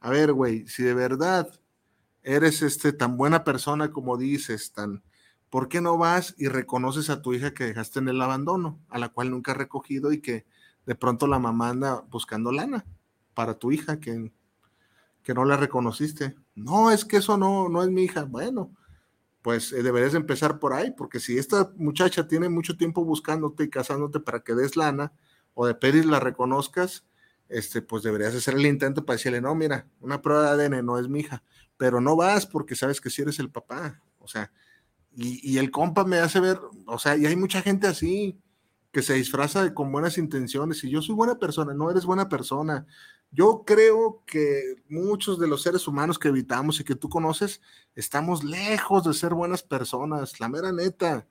E: a ver, güey, si de verdad eres este tan buena persona como dices, tan, ¿por qué no vas y reconoces a tu hija que dejaste en el abandono, a la cual nunca has recogido y que de pronto la mamá anda buscando lana para tu hija que que no la reconociste. No, es que eso no, no es mi hija. Bueno, pues eh, deberías empezar por ahí, porque si esta muchacha tiene mucho tiempo buscándote y casándote para que des lana o de pedir la reconozcas, este, pues deberías hacer el intento para decirle, no, mira, una prueba de ADN no es mi hija, pero no vas porque sabes que si eres el papá, o sea, y, y, el compa me hace ver, o sea, y hay mucha gente así que se disfraza de, con buenas intenciones y yo soy buena persona, no eres buena persona, yo creo que muchos de los seres humanos que habitamos y que tú conoces, estamos lejos de ser buenas personas, la mera neta.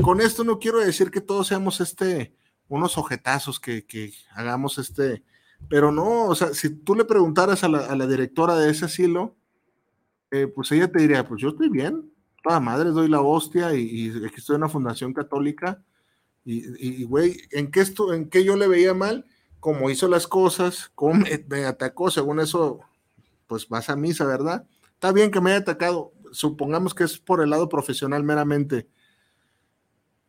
E: Con esto no quiero decir que todos seamos este, unos ojetazos que, que hagamos este, pero no, o sea, si tú le preguntaras a la, directora de ese asilo, eh, pues ella te diría, pues yo estoy bien, toda madre, doy la hostia y, aquí estoy en una fundación católica y, güey, ¿en qué esto, en qué yo le veía mal? cómo hizo las cosas, cómo me, atacó, según eso, pues vas a misa, ¿verdad? Está bien que me haya atacado, supongamos que es por el lado profesional meramente.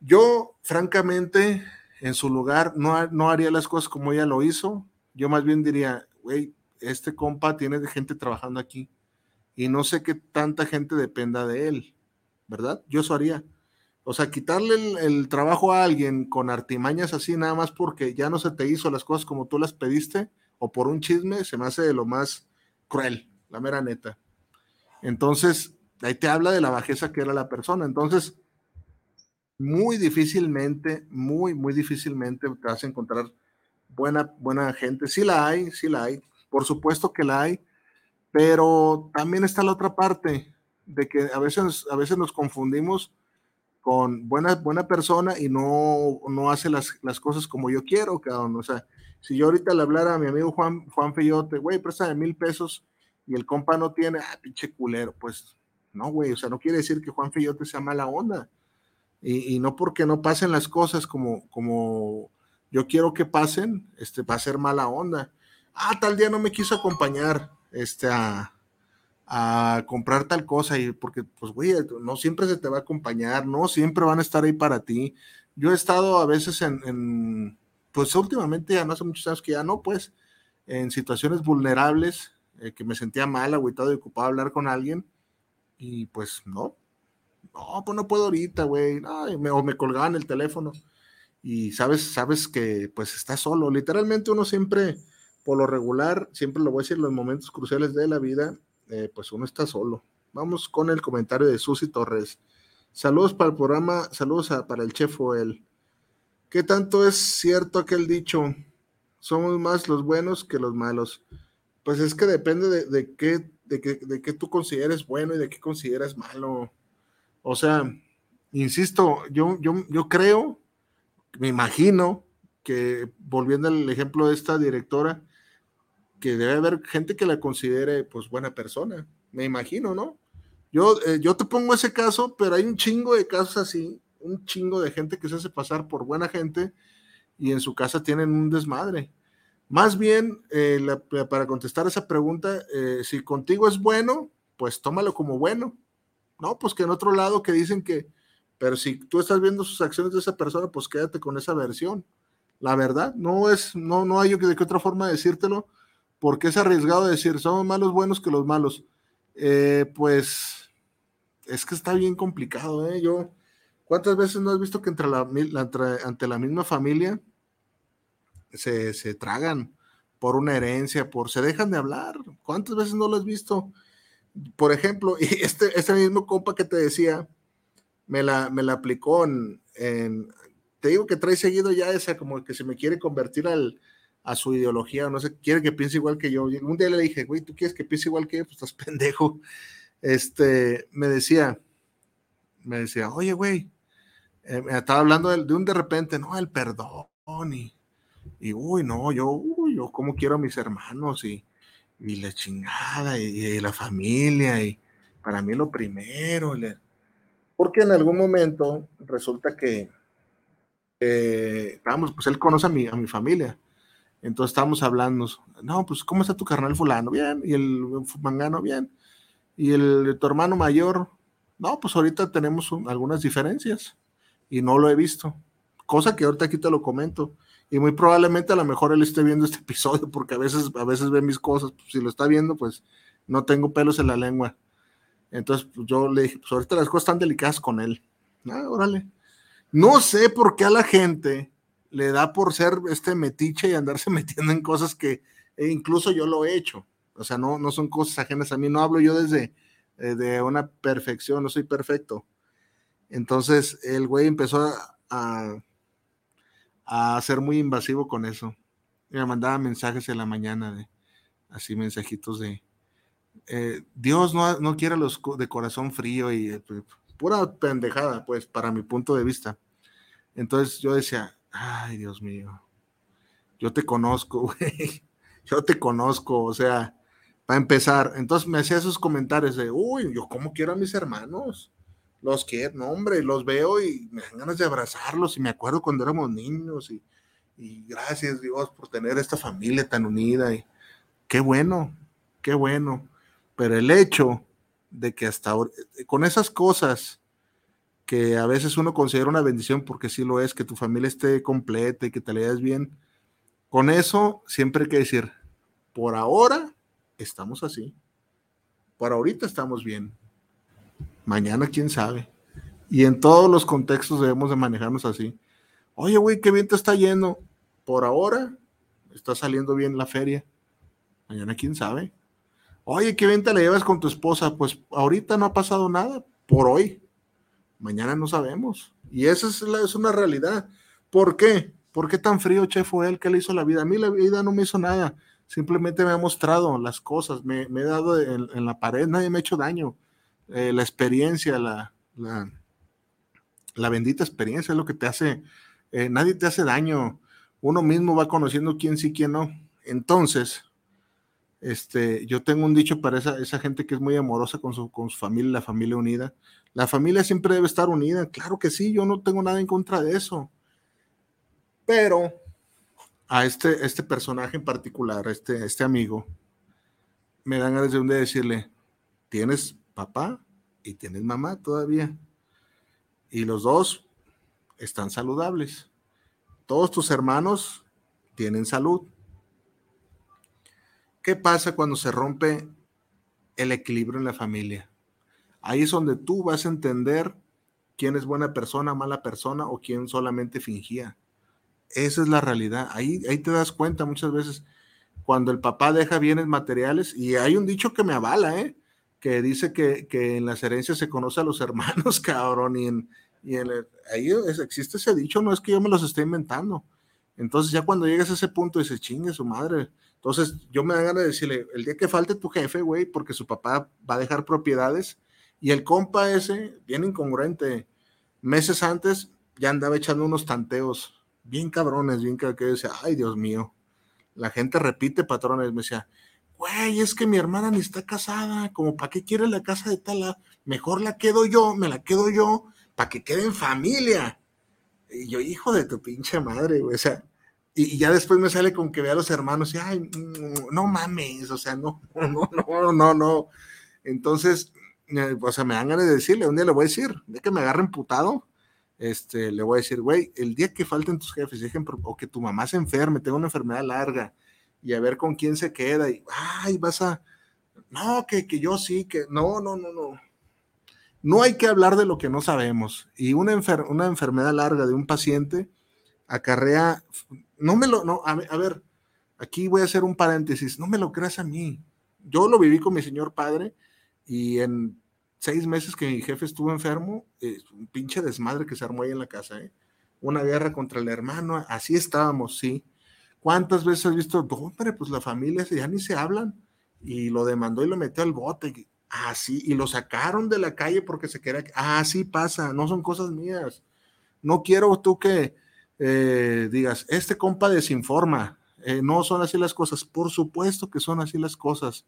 E: Yo, francamente, en su lugar, no, no haría las cosas como ella lo hizo. Yo más bien diría, güey, este compa tiene gente trabajando aquí y no sé qué tanta gente dependa de él, ¿verdad? Yo eso haría. O sea, quitarle el, trabajo a alguien con artimañas así, nada más porque ya no se te hizo las cosas como tú las pediste, o por un chisme, se me hace de lo más cruel, la mera neta. Entonces, ahí te habla de la bajeza que era la persona. Entonces, muy difícilmente, muy, muy difícilmente te vas a encontrar buena, buena gente. Sí la hay, sí la hay. Por supuesto que la hay, pero también está la otra parte de que a veces, a veces nos confundimos con buena, buena persona y no, no hace las, las cosas como yo quiero, cabrón. O sea, si yo ahorita le hablara a mi amigo Juan, Juan Feyote, güey, préstame mil pesos y el compa no tiene, ah, pinche culero, pues no, güey, o sea, no quiere decir que Juan Feyote sea mala onda. Y, y, no porque no pasen las cosas como, como yo quiero que pasen, este, va a ser mala onda. Ah, tal día no me quiso acompañar, este, a, a comprar tal cosa y porque pues güey, no siempre se te va a acompañar, no siempre van a estar ahí para ti. Yo he estado a veces en, pues últimamente ya no hace muchos años que ya no, pues en situaciones vulnerables eh, que me sentía mal, agüitado y ocupado hablar con alguien y pues no, no, pues no puedo ahorita, güey, o me colgaban el teléfono y sabes, sabes que pues estás solo, literalmente uno siempre, por lo regular, siempre lo voy a decir, en los momentos cruciales de la vida, eh, pues uno está solo. Vamos con el comentario de Susi Torres. Saludos para el programa, saludos para el chef Joel. ¿Qué tanto es cierto aquel dicho? Somos más los buenos que los malos. Pues es que depende de, qué, de, de qué tú consideres bueno y de qué consideras malo. O sea, insisto, yo, yo, yo creo, me imagino que volviendo al ejemplo de esta directora, que debe haber gente que la considere pues buena persona, me imagino, ¿no? Yo, eh, yo te pongo ese caso, pero hay un chingo de casos así, un chingo de gente que se hace pasar por buena gente y en su casa tienen un desmadre. Más bien, eh, para contestar esa pregunta, eh, si contigo es bueno, pues tómalo como bueno. No, pues que en otro lado que dicen que, pero si tú estás viendo sus acciones de esa persona, pues quédate con esa versión. La verdad, no es, no, no hay de qué otra forma de decírtelo, porque es arriesgado decir, somos más los buenos que los malos. Eh, pues es que está bien complicado, ¿eh? Yo, ¿cuántas veces no has visto que entre la, ante la misma familia se, se, tragan por una herencia, por se dejan de hablar? ¿Cuántas veces no lo has visto? Por ejemplo, *laughs* este, este mismo compa que te decía, me la, me la aplicó en, te digo que trae seguido ya esa, como que se me quiere convertir al, a su ideología, no sé, quiere que piense igual que yo. Un día le dije, güey, ¿tú quieres que piense igual que yo? Pues estás *laughs* pendejo. Este, me decía, me decía, oye, güey, eh, me estaba hablando de, un de repente, no, el perdón, y, y uy, no, yo, uy, yo como quiero a mis hermanos, y, y la chingada, y, la familia, y para mí lo primero, porque en algún momento resulta que, vamos, pues él conoce a mi, a mi familia, entonces estábamos hablando, no, pues, ¿cómo está tu carnal fulano? Bien, y el mangano, bien. Y el tu hermano mayor, no, pues ahorita tenemos algunas diferencias y no lo he visto. Cosa que ahorita aquí te lo comento. Y muy probablemente a lo mejor él esté viendo este *laughs* episodio porque a veces, a veces ve mis cosas. Pues, si lo está viendo, pues no tengo pelos en la lengua. Entonces pues, yo le dije, pues ahorita las cosas están delicadas con él. Ah, órale. No sé por qué a la gente le da por ser este metiche y andarse *laughs* metiendo en cosas que e incluso yo lo he hecho. O sea, no, no son cosas ajenas a mí, no hablo yo desde eh, de una perfección, no soy perfecto. Entonces el güey empezó a, a, ser muy invasivo con eso. me mandaba mensajes en la mañana de así mensajitos de eh, Dios no, no quiere los de corazón frío y eh, pura pendejada, pues, para mi punto de vista. Entonces yo decía, Ay, Dios mío. Yo te conozco, *laughs* güey. Yo te conozco, o sea, para empezar. Entonces me hacía esos comentarios de, uy, yo cómo quiero a mis hermanos. Los quiero, no, hombre, los veo y me dan ganas de abrazarlos y me acuerdo cuando éramos niños y, y gracias Dios por tener esta familia tan unida y qué bueno, qué bueno. Pero el hecho de que hasta ahora, con esas cosas que a veces uno considera una bendición porque sí lo es, que tu familia esté completa y que te leas bien. Con eso siempre hay que decir, por ahora estamos así. Por ahorita estamos bien. Mañana quién sabe. Y en todos los contextos debemos de manejarnos así. Oye, güey, qué bien te está yendo. Por ahora está saliendo bien la feria. Mañana quién sabe. Oye, qué bien te la llevas con tu esposa. Pues ahorita no ha pasado nada. Por hoy Mañana no sabemos. Y esa es, es una realidad. ¿Por qué? ¿Por qué tan frío, Che, fue él que le hizo la vida? A mí la vida no me hizo nada. Simplemente me ha mostrado las cosas, me, he dado en, la pared, nadie me ha hecho daño. Eh, la experiencia, la, la, la, bendita experiencia es lo que te hace, eh, nadie te hace daño. Uno mismo va conociendo quién sí, quién no. Entonces, este, yo tengo un dicho para esa, gente que es muy amorosa con su, familia, la familia unida. La familia siempre debe estar unida. Claro que sí, yo no tengo nada en contra de eso. Pero a este, este personaje en particular, este, este amigo, me dan ganas de decirle, tienes papá y tienes mamá todavía. Y los dos están saludables. Todos tus hermanos tienen salud. ¿Qué pasa cuando se rompe el equilibrio en la familia? Ahí es donde tú vas a entender quién es buena persona, mala persona o quién solamente fingía. Esa es la realidad. Ahí, ahí te das cuenta muchas veces cuando el papá deja bienes materiales y hay un dicho que me avala, ¿eh? que dice que, en las herencias se conoce a los *laughs* hermanos, cabrón, y, en, y ahí existe ese dicho, no es que yo me los esté inventando. Entonces ya cuando llegas a ese punto dices, chingue su madre. Entonces yo me da ganas de decirle, el día que falte tu jefe, güey, porque su papá va a dejar propiedades, y el compa ese, bien incongruente, meses antes ya andaba echando unos tanteos bien cabrones, bien que, decía, ay Dios mío, la gente repite patrones, me decía, güey, es que mi hermana ni está casada, como para qué quiere la casa de tala, mejor la quedo yo, me la quedo yo, para que quede en familia. Y yo, hijo de tu pinche madre, güey, o sea, Y, ya después me sale con que vea a los hermanos y, ay, mm, no mames, o sea, *laughs* no, no, no, no, no. Entonces, eh, o sea, me dan ganas de decirle, un día le voy a decir, de que me agarren putado, este, le voy a decir, güey, el día que falten tus jefes, o que tu mamá se enferme, tenga una enfermedad larga, y a ver con quién se queda, y, ay, vas a, no, que, que yo sí, que, no, no, no, no. No hay que hablar de lo que no sabemos. Y una, una enfermedad larga de un paciente acarrea, no me lo, no, a, a ver, aquí voy a hacer un paréntesis, no me lo creas a mí. Yo lo viví con mi señor padre y en seis meses que mi jefe estuvo enfermo, un pinche desmadre que se armó ahí en la casa, ¿eh? Una guerra contra el hermano, así estábamos, sí. ¿Cuántas veces has visto, hombre, pues la familia ya ni se hablan? Y lo demandó y lo metió al bote, así, y lo sacaron de la calle porque se quería, así pasa, no son cosas mías. No quiero tú que eh, digas, este compa desinforma, eh, no son así las cosas. Por supuesto que son así las cosas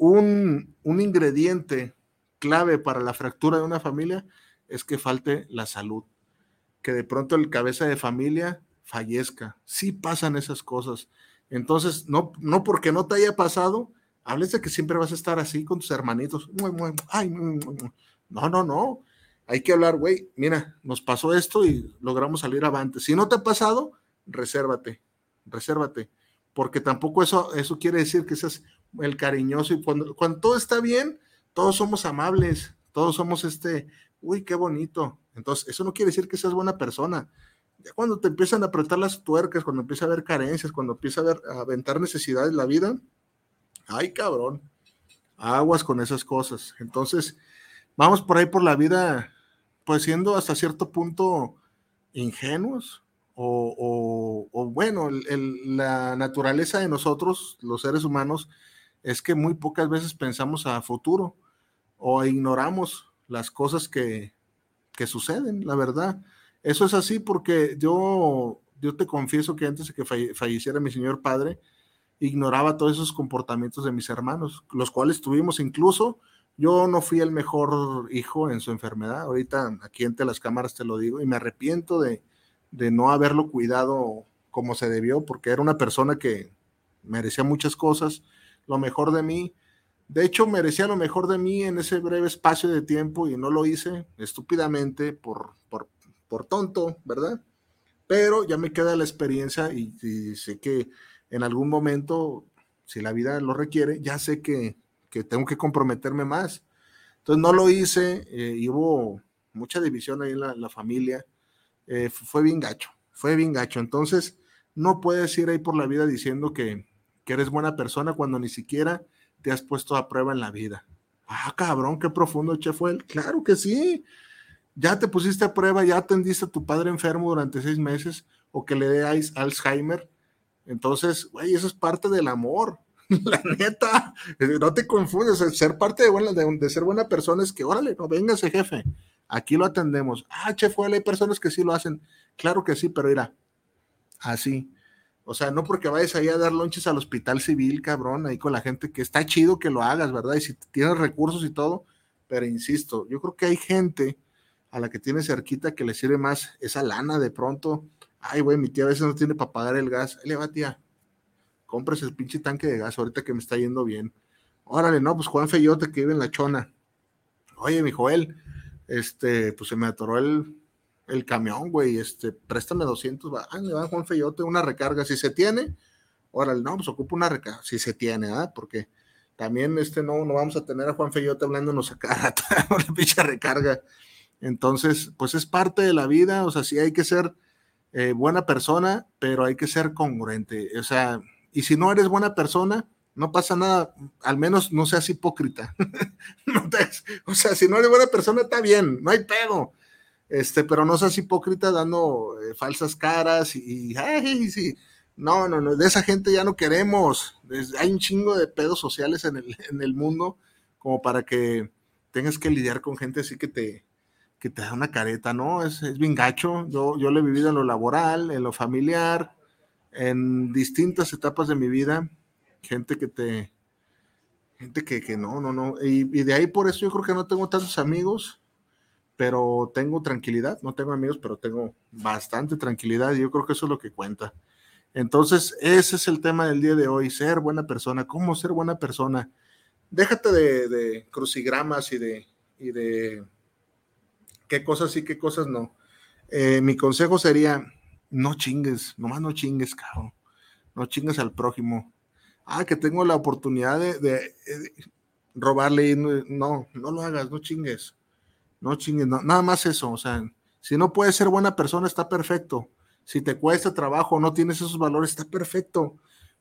E: un, ingrediente clave para la fractura de una familia es que falte la salud, que de pronto el cabeza de familia fallezca. Sí pasan esas cosas. Entonces, no, no porque no te haya pasado, hables de que siempre vas a estar así con tus hermanitos. no, no, no. Hay que hablar, güey, mira, nos pasó esto y logramos salir avante. Si no te ha pasado, resérvate, resérvate, porque tampoco eso, eso quiere decir que seas el cariñoso y cuando, cuando todo está bien, todos somos amables, todos somos este, uy, qué bonito. Entonces, eso no quiere decir que seas buena persona. Ya cuando te empiezan a apretar las tuercas, cuando empieza a haber carencias, cuando empieza a, a aventar necesidades la vida, ay, cabrón, aguas con esas cosas. Entonces, vamos por ahí por la vida, pues siendo hasta cierto punto ingenuos, o, o, bueno, la naturaleza de nosotros, los seres humanos, es que muy pocas veces pensamos a futuro o ignoramos las cosas que, que suceden, la verdad. Eso es así porque yo, yo te confieso que antes de que falleciera mi señor padre, ignoraba todos esos comportamientos de mis hermanos, los cuales tuvimos incluso, yo no fui el mejor hijo en su enfermedad, ahorita aquí entre las cámaras te lo digo, y me arrepiento de, no haberlo cuidado como se debió, porque era una persona que merecía muchas cosas, lo mejor de mí. De hecho, merecía lo mejor de mí en ese breve espacio de tiempo y no lo hice estúpidamente por, por, por tonto, ¿verdad? Pero ya me queda la experiencia y, sé que en algún momento, si la vida lo requiere, ya sé que, que tengo que comprometerme más. Entonces no lo hice eh, y hubo mucha división ahí en la, familia. Eh, fue bien gacho, fue bien gacho. Entonces no puedes ir ahí por la vida diciendo que, que eres buena persona cuando ni siquiera te has puesto a prueba en la vida. Ah, cabrón, qué profundo, chef fue él. Claro que sí. Ya te pusiste a prueba, ya atendiste a tu padre enfermo durante seis meses o que le dé Alzheimer. Entonces, güey, eso es parte del amor. *laughs* La neta, no te confundes. Ser parte de, de, ser buena persona es que, órale, no, véngase, jefe. Aquí lo atendemos. Ah, chef, hay personas que sí lo hacen. Claro que sí, pero mira, así o sea, no porque vayas ahí a dar lonches al hospital civil, cabrón, ahí con la gente que está chido que lo hagas, ¿verdad? Y si tienes recursos y todo, pero insisto, yo creo que hay gente a la que tiene cerquita que le sirve más esa lana de pronto. Ay, güey, mi tía a veces no tiene para pagar el gas. Le va, tía, compres el pinche tanque de gas ahorita que me está yendo bien. Órale, no, pues Juan Feyote que vive en la chona. Oye, mi Joel, este, pues se me atoró el, el camión, güey, este, préstame 200, va, le va Juan Feyote una recarga, si se tiene, órale, no, pues ocupa una recarga, si se tiene, ¿ah? Porque también este no, no vamos a tener a Juan Feyote hablándonos acá, *laughs* una pinche recarga. Entonces, pues es parte de la vida, o sea, sí hay que ser eh, buena persona, pero hay que ser congruente, o sea, y si no eres buena persona, no pasa nada, al menos no seas hipócrita. *laughs* o sea, si no eres buena persona, está bien, no hay pedo este, pero no seas hipócrita dando eh, falsas caras y, ay, sí. No, no, no, de esa gente ya no queremos. hay un chingo de pedos sociales en el, en el mundo como para que tengas que lidiar con gente así que te, que te da una careta, ¿no? Es, es bien gacho. Yo, yo lo he vivido en lo laboral, en lo familiar, en distintas etapas de mi vida. Gente que te, gente que, que no, no, no. Y, y, de ahí por eso yo creo que no tengo tantos amigos pero tengo tranquilidad, no tengo amigos, pero tengo bastante tranquilidad y yo creo que eso es lo que cuenta. Entonces, ese es el tema del día de hoy, ser buena persona. ¿Cómo ser buena persona? Déjate de, crucigramas y de, y de qué cosas sí, qué cosas no. Eh, mi consejo sería, no chingues, nomás no chingues, cabrón. No chingues al prójimo. Ah, que tengo la oportunidad de, de, robarle. No, no lo hagas, no chingues. No chingues, nada más eso. O sea, si no puedes ser buena persona, está perfecto. Si te cuesta trabajo, no tienes esos valores, está perfecto.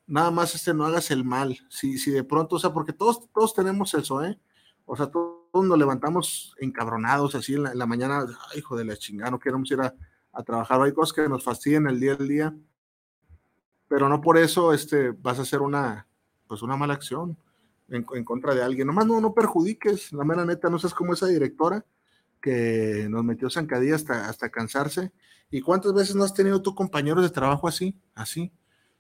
E: Nada más este, no hagas el mal. Si, si de pronto, o sea, porque todos, todos tenemos eso, ¿eh? O sea, todos, nos levantamos encabronados así en la, mañana, hijo de la chingada, no queremos ir a, trabajar. Hay cosas que nos fastidian el día al día, pero no por eso este, vas a hacer una, pues una mala acción en, en contra de alguien. Nomás no, no perjudiques, la mera neta, no seas como esa directora que nos metió zancadilla hasta, hasta cansarse. ¿Y cuántas veces no has tenido tu compañeros de trabajo así? Así.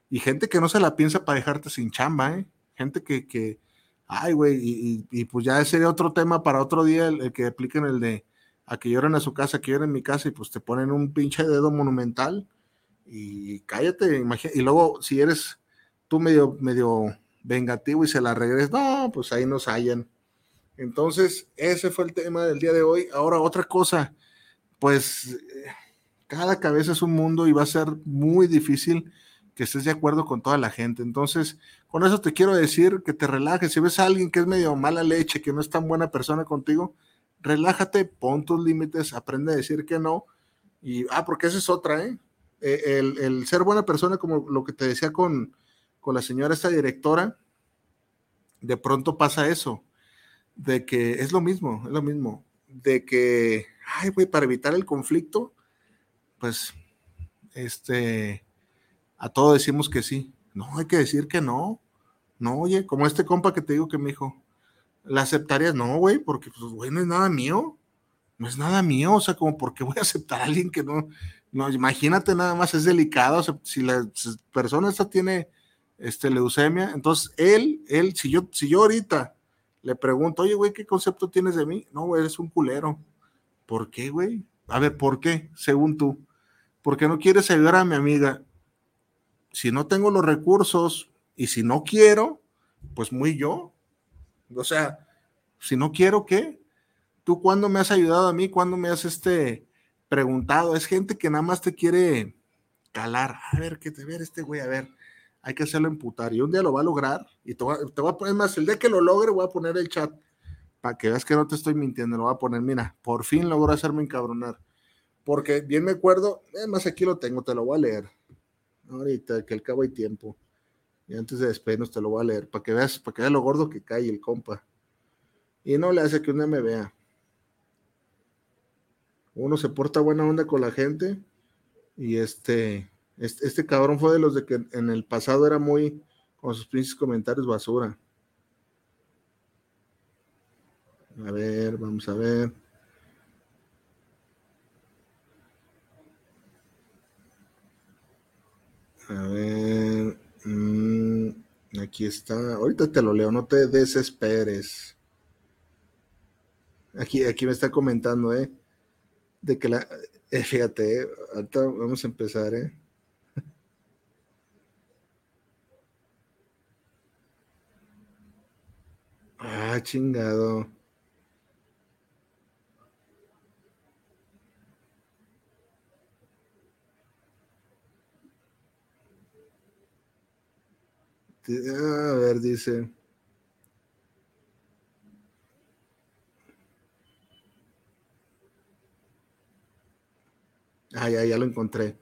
E: Y gente que no se la piensa para dejarte sin chamba, ¿eh? Gente que, que ay, güey, y, y, pues ya sería otro tema para otro día el, que apliquen el de a que lloren a su casa, que lloren en mi casa y pues te ponen un pinche dedo monumental y cállate, imagínate. Y luego si eres tú medio, medio vengativo y se la regresas, no, pues ahí nos hallan. Entonces, ese fue el tema del día de hoy. Ahora, otra cosa, pues cada cabeza es un mundo y va a ser muy difícil que estés de acuerdo con toda la gente. Entonces, con eso te quiero decir que te relajes. Si ves a alguien que es medio mala leche, que no es tan buena persona contigo, relájate, pon tus límites, aprende a decir que no. Y, ah, porque esa es otra, ¿eh? eh el, ser buena persona, como lo que te decía con, con la señora, esta directora, de pronto pasa eso de que es lo mismo, es lo mismo, de que, ay, güey, para evitar el conflicto, pues, este, a todo decimos que sí. No, hay que decir que no. No, oye, como este compa que te digo que me dijo, ¿la aceptarías? No, güey, porque, pues, güey, no es nada mío. No es nada mío, o sea, como, ¿por qué voy a aceptar a alguien que no? No, imagínate nada más, es delicado, si la persona esta tiene este, leucemia, entonces él, él, si yo, si yo ahorita le pregunto, oye, güey, ¿qué concepto tienes de mí? No, güey, eres un culero. ¿Por qué, güey? A ver, ¿por qué? Según tú. ¿Por qué no quieres ayudar a mi amiga? Si no tengo los recursos y si no quiero, pues muy yo. O sea, si no quiero, ¿qué? ¿Tú cuándo me has ayudado a mí? ¿Cuándo me has este, preguntado? Es gente que nada más te quiere calar. A ver, ¿qué te ver este güey? A ver, hay que hacerlo emputar. Y un día lo va a lograr. Y te voy, a poner más, el día que lo logre, voy a poner el chat. Para que veas que no te estoy mintiendo, lo voy a poner. Mira, por fin logró hacerme encabronar. Porque bien me acuerdo, además aquí lo tengo, te lo voy a leer. Ahorita, que al cabo hay tiempo. Y antes de despedirnos te lo voy a leer, para que veas, para que veas lo gordo que cae el compa. Y no le hace que un día me vea. Uno se porta buena onda con la gente y este, este, cabrón fue de los de que en el pasado era muy, con sus pinches comentarios, basura. A ver, vamos a ver. A ver. Mm, aquí está. Ahorita te lo leo, no te desesperes. Aquí, aquí me está comentando, ¿eh? De que la. Eh, fíjate, eh, vamos a empezar, ¿eh? *laughs* Ah, chingado. A ver, dice. Ah, ya, ya lo encontré.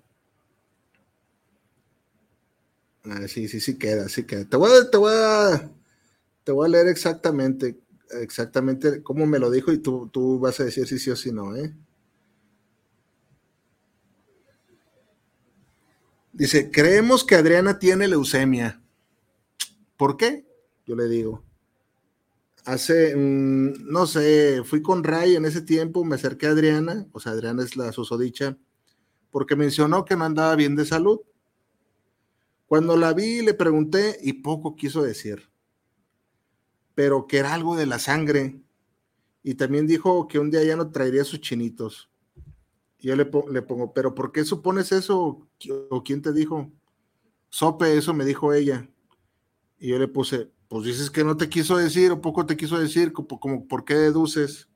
E: Ah, sí, sí, sí queda, sí queda. Te voy a, te voy te voy a leer exactamente, exactamente cómo me lo dijo y tú, tú vas a decir si sí o si no, ¿eh? Dice, creemos que Adriana tiene leucemia. ¿Por qué? Yo le digo. Hace, mm, no sé, fui con Ray en ese tiempo, me acerqué a Adriana, o sea, Adriana es la susodicha, porque mencionó que no andaba bien de salud. Cuando la vi, le pregunté y poco quiso decir pero que era algo de la sangre. Y también dijo que un día ya no traería sus chinitos. Yo le, pongo, pero ¿por qué supones eso? ¿O quién te dijo? Sope, eso me dijo ella. Y yo le puse, pues dices que no te quiso decir o poco te quiso decir, como, ¿por qué deduces?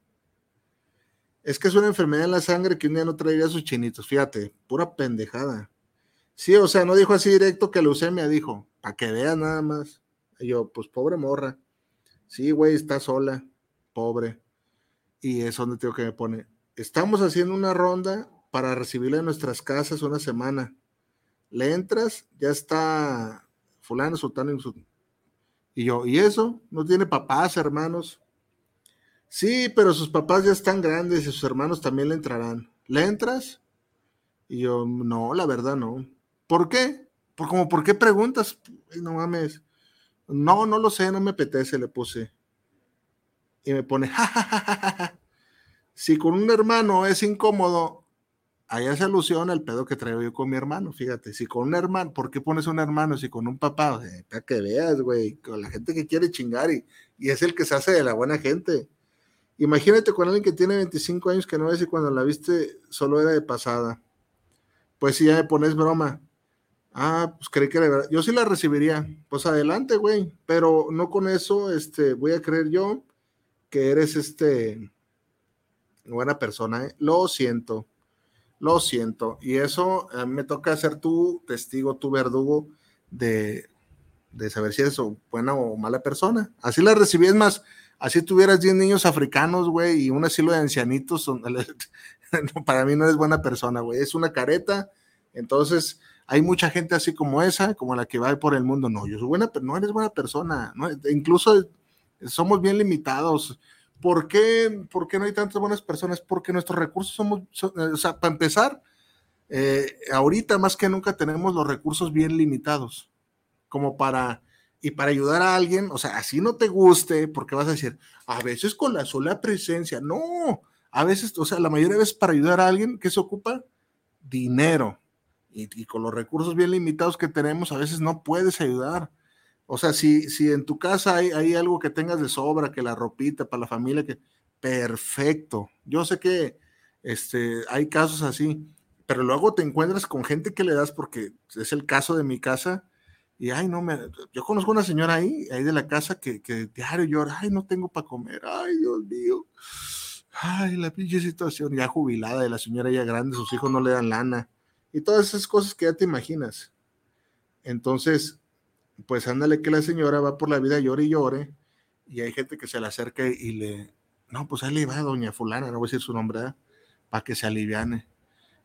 E: Es que es una enfermedad en la sangre que un día no traería sus chinitos, fíjate, pura pendejada. Sí, o sea, no dijo así directo que leucemia, dijo, para que veas nada más. Y yo, pues pobre morra. Sí, güey, está sola, pobre. Y es donde tengo que me pone, estamos haciendo una ronda para recibirla en nuestras casas una semana. Le entras, ya está fulano, sultano y yo, ¿y eso? ¿No tiene papás, hermanos? Sí, pero sus papás ya están grandes y sus hermanos también le entrarán. ¿Le entras? Y yo, no, la verdad no. ¿Por qué? Por, como, ¿por qué preguntas? No mames. No, no lo sé, no me apetece, le puse. Y me pone, *laughs* ja, Si con un hermano es incómodo, ahí hace alusión al pedo que traigo yo con mi hermano, fíjate, si con un hermano, ¿por qué pones un hermano si con un papá? para que veas, güey, con la gente que quiere chingar y, y, es el que se hace de la buena gente. Imagínate con alguien que tiene 25 años que no ves y cuando la viste solo era de pasada. Pues si ya me pones broma. Ah, pues creí que era Yo sí la recibiría. Pues adelante, güey. Pero no con eso, este, voy a creer yo que eres este buena persona. ¿eh? Lo siento. Lo siento. Y eso a mí me toca ser tu testigo, tu verdugo de, saber si eres buena o mala persona. Así la recibí, es más, así tuvieras 10 niños africanos, güey, y un asilo de ancianitos, *laughs* para mí no eres buena persona, güey, es una careta. Entonces, hay mucha gente así como esa, como la que va por el mundo. No, yo soy buena, pero no eres buena persona. ¿no? Incluso somos bien limitados. ¿Por qué, ¿Por qué no hay tantas buenas personas? Porque nuestros recursos somos, o sea, para empezar, eh, ahorita más que nunca tenemos los recursos bien limitados, como para, y para ayudar a alguien, o sea, así no te guste, porque vas a decir, a veces con la sola presencia, no, a veces, o sea, la mayoría de veces para ayudar a alguien, ¿qué se ocupa? Dinero. Y con los recursos bien limitados que tenemos, a veces no puedes ayudar. O sea, si, si en tu casa hay, hay, algo que tengas de sobra, que la ropita para la familia, que perfecto. Yo sé que este, hay casos así, pero luego te encuentras con gente que le das porque es el caso de mi casa. Y ay, no me. Yo conozco una señora ahí, ahí de la casa, que, que diario llora, ay, no tengo para comer, ay, Dios mío. Ay, la pinche situación, ya jubilada de la señora ya grande, sus hijos no le dan lana. Y todas esas cosas que ya te imaginas. Entonces, pues ándale que la señora va por la vida llore y llore, y hay gente que se le acerca y le, no, pues ahí le va doña fulana, no voy a decir su nombre, para que se aliviane.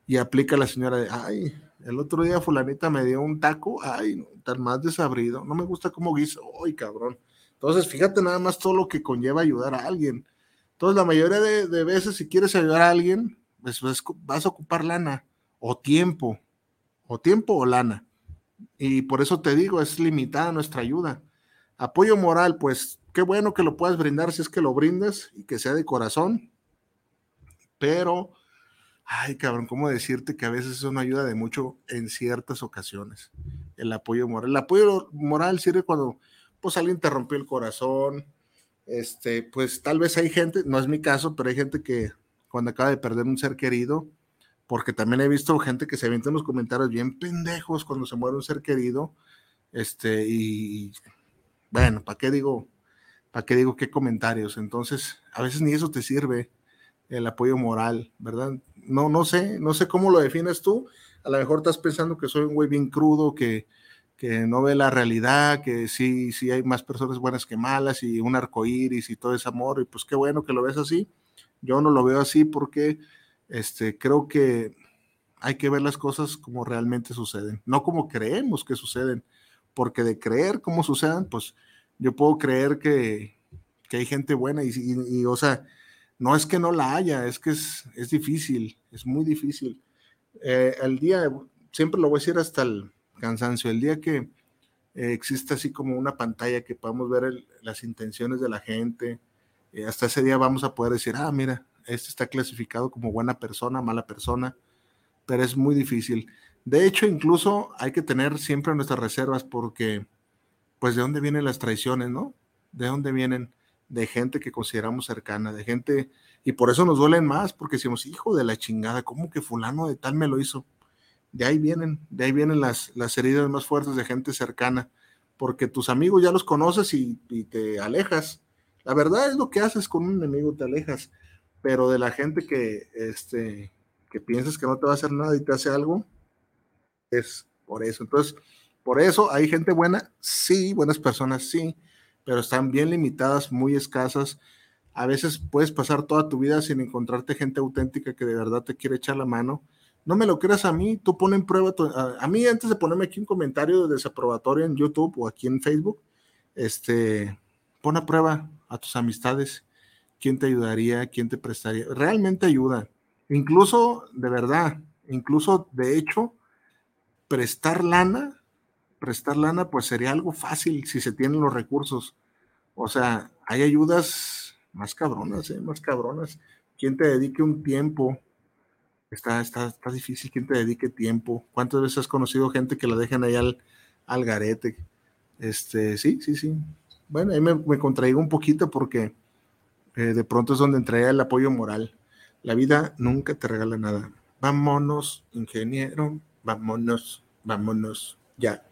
E: Y aplica la señora de, ay, el otro día fulanita me dio un taco, ay, tan más desabrido, no me gusta cómo guisa, ay, cabrón. Entonces, fíjate nada más todo lo que conlleva ayudar a alguien. Entonces, la mayoría de, veces, si quieres ayudar a alguien, pues, vas a ocupar lana, o tiempo, o tiempo o lana. Y por eso te digo, es limitada nuestra ayuda. Apoyo moral, pues qué bueno que lo puedas brindar si es que lo brindas y que sea de corazón. Pero, ay, cabrón, ¿cómo decirte que a veces eso no ayuda de mucho en ciertas ocasiones? El apoyo moral. El apoyo moral sirve cuando, pues, alguien te rompió el corazón. Este, pues tal vez hay gente, no es mi caso, pero hay gente que cuando acaba de perder un ser querido, porque también he visto gente que se avienta en los comentarios bien pendejos cuando se muere un ser querido, este, y bueno, ¿para qué digo? ¿Para qué digo qué comentarios? Entonces, a veces ni eso te sirve el apoyo moral, ¿verdad? No, no sé, no sé cómo lo defines tú. A lo mejor estás pensando que soy un güey bien crudo, que, que no ve la realidad, que sí, sí hay más personas buenas que malas y un arco iris y todo ese amor, y pues qué bueno que lo ves así. Yo no lo veo así porque este, creo que hay que ver las cosas como realmente suceden, no como creemos que suceden, porque de creer cómo sucedan, pues yo puedo creer que, hay gente buena y, o sea, no es que no la haya, es que es, es difícil, es muy difícil. Eh, el día, siempre lo voy a decir hasta el cansancio, el día que eh, existe así como una pantalla que podamos ver las intenciones de la gente, eh, hasta ese día vamos a poder decir, ah, mira, este está clasificado como buena persona, mala persona, pero es muy difícil. De hecho, incluso hay que tener siempre nuestras reservas porque, pues, ¿de dónde vienen las traiciones, no? ¿De dónde vienen? De gente que consideramos cercana, de gente, y por eso nos duelen más, porque decimos, hijo de la chingada, ¿cómo que fulano de tal me lo hizo? de ahí vienen, de ahí vienen las, las heridas más fuertes de gente cercana, porque tus amigos ya los conoces y, y te alejas. La verdad es lo que haces con un enemigo, te alejas, pero de la gente que, este, que piensas que no te va a hacer nada y te hace algo, es por eso. Entonces, por eso hay gente buena, sí, buenas personas, sí, pero están bien limitadas, muy escasas. A veces puedes pasar toda tu vida sin encontrarte gente auténtica que de verdad te quiere echar la mano. No me lo creas a mí, tú pon en prueba, a, mí antes de ponerme aquí un comentario de desaprobatorio en YouTube o aquí en Facebook, este, pon a prueba a tus amistades, quién te ayudaría, quién te prestaría, realmente ayuda, incluso de verdad, incluso de hecho, prestar lana prestar lana, pues sería algo fácil si se tienen los recursos. O sea, hay ayudas más cabronas, ¿eh? más cabronas. Quien te dedique un tiempo, está, está, está difícil quien te dedique tiempo. ¿Cuántas veces has conocido gente que la dejan ahí al, al garete? Este, sí, sí, sí. Bueno, ahí me, me contraigo un poquito porque eh, de pronto es donde entraría el apoyo moral. La vida nunca te regala nada. Vámonos, ingeniero, vámonos, vámonos, ya.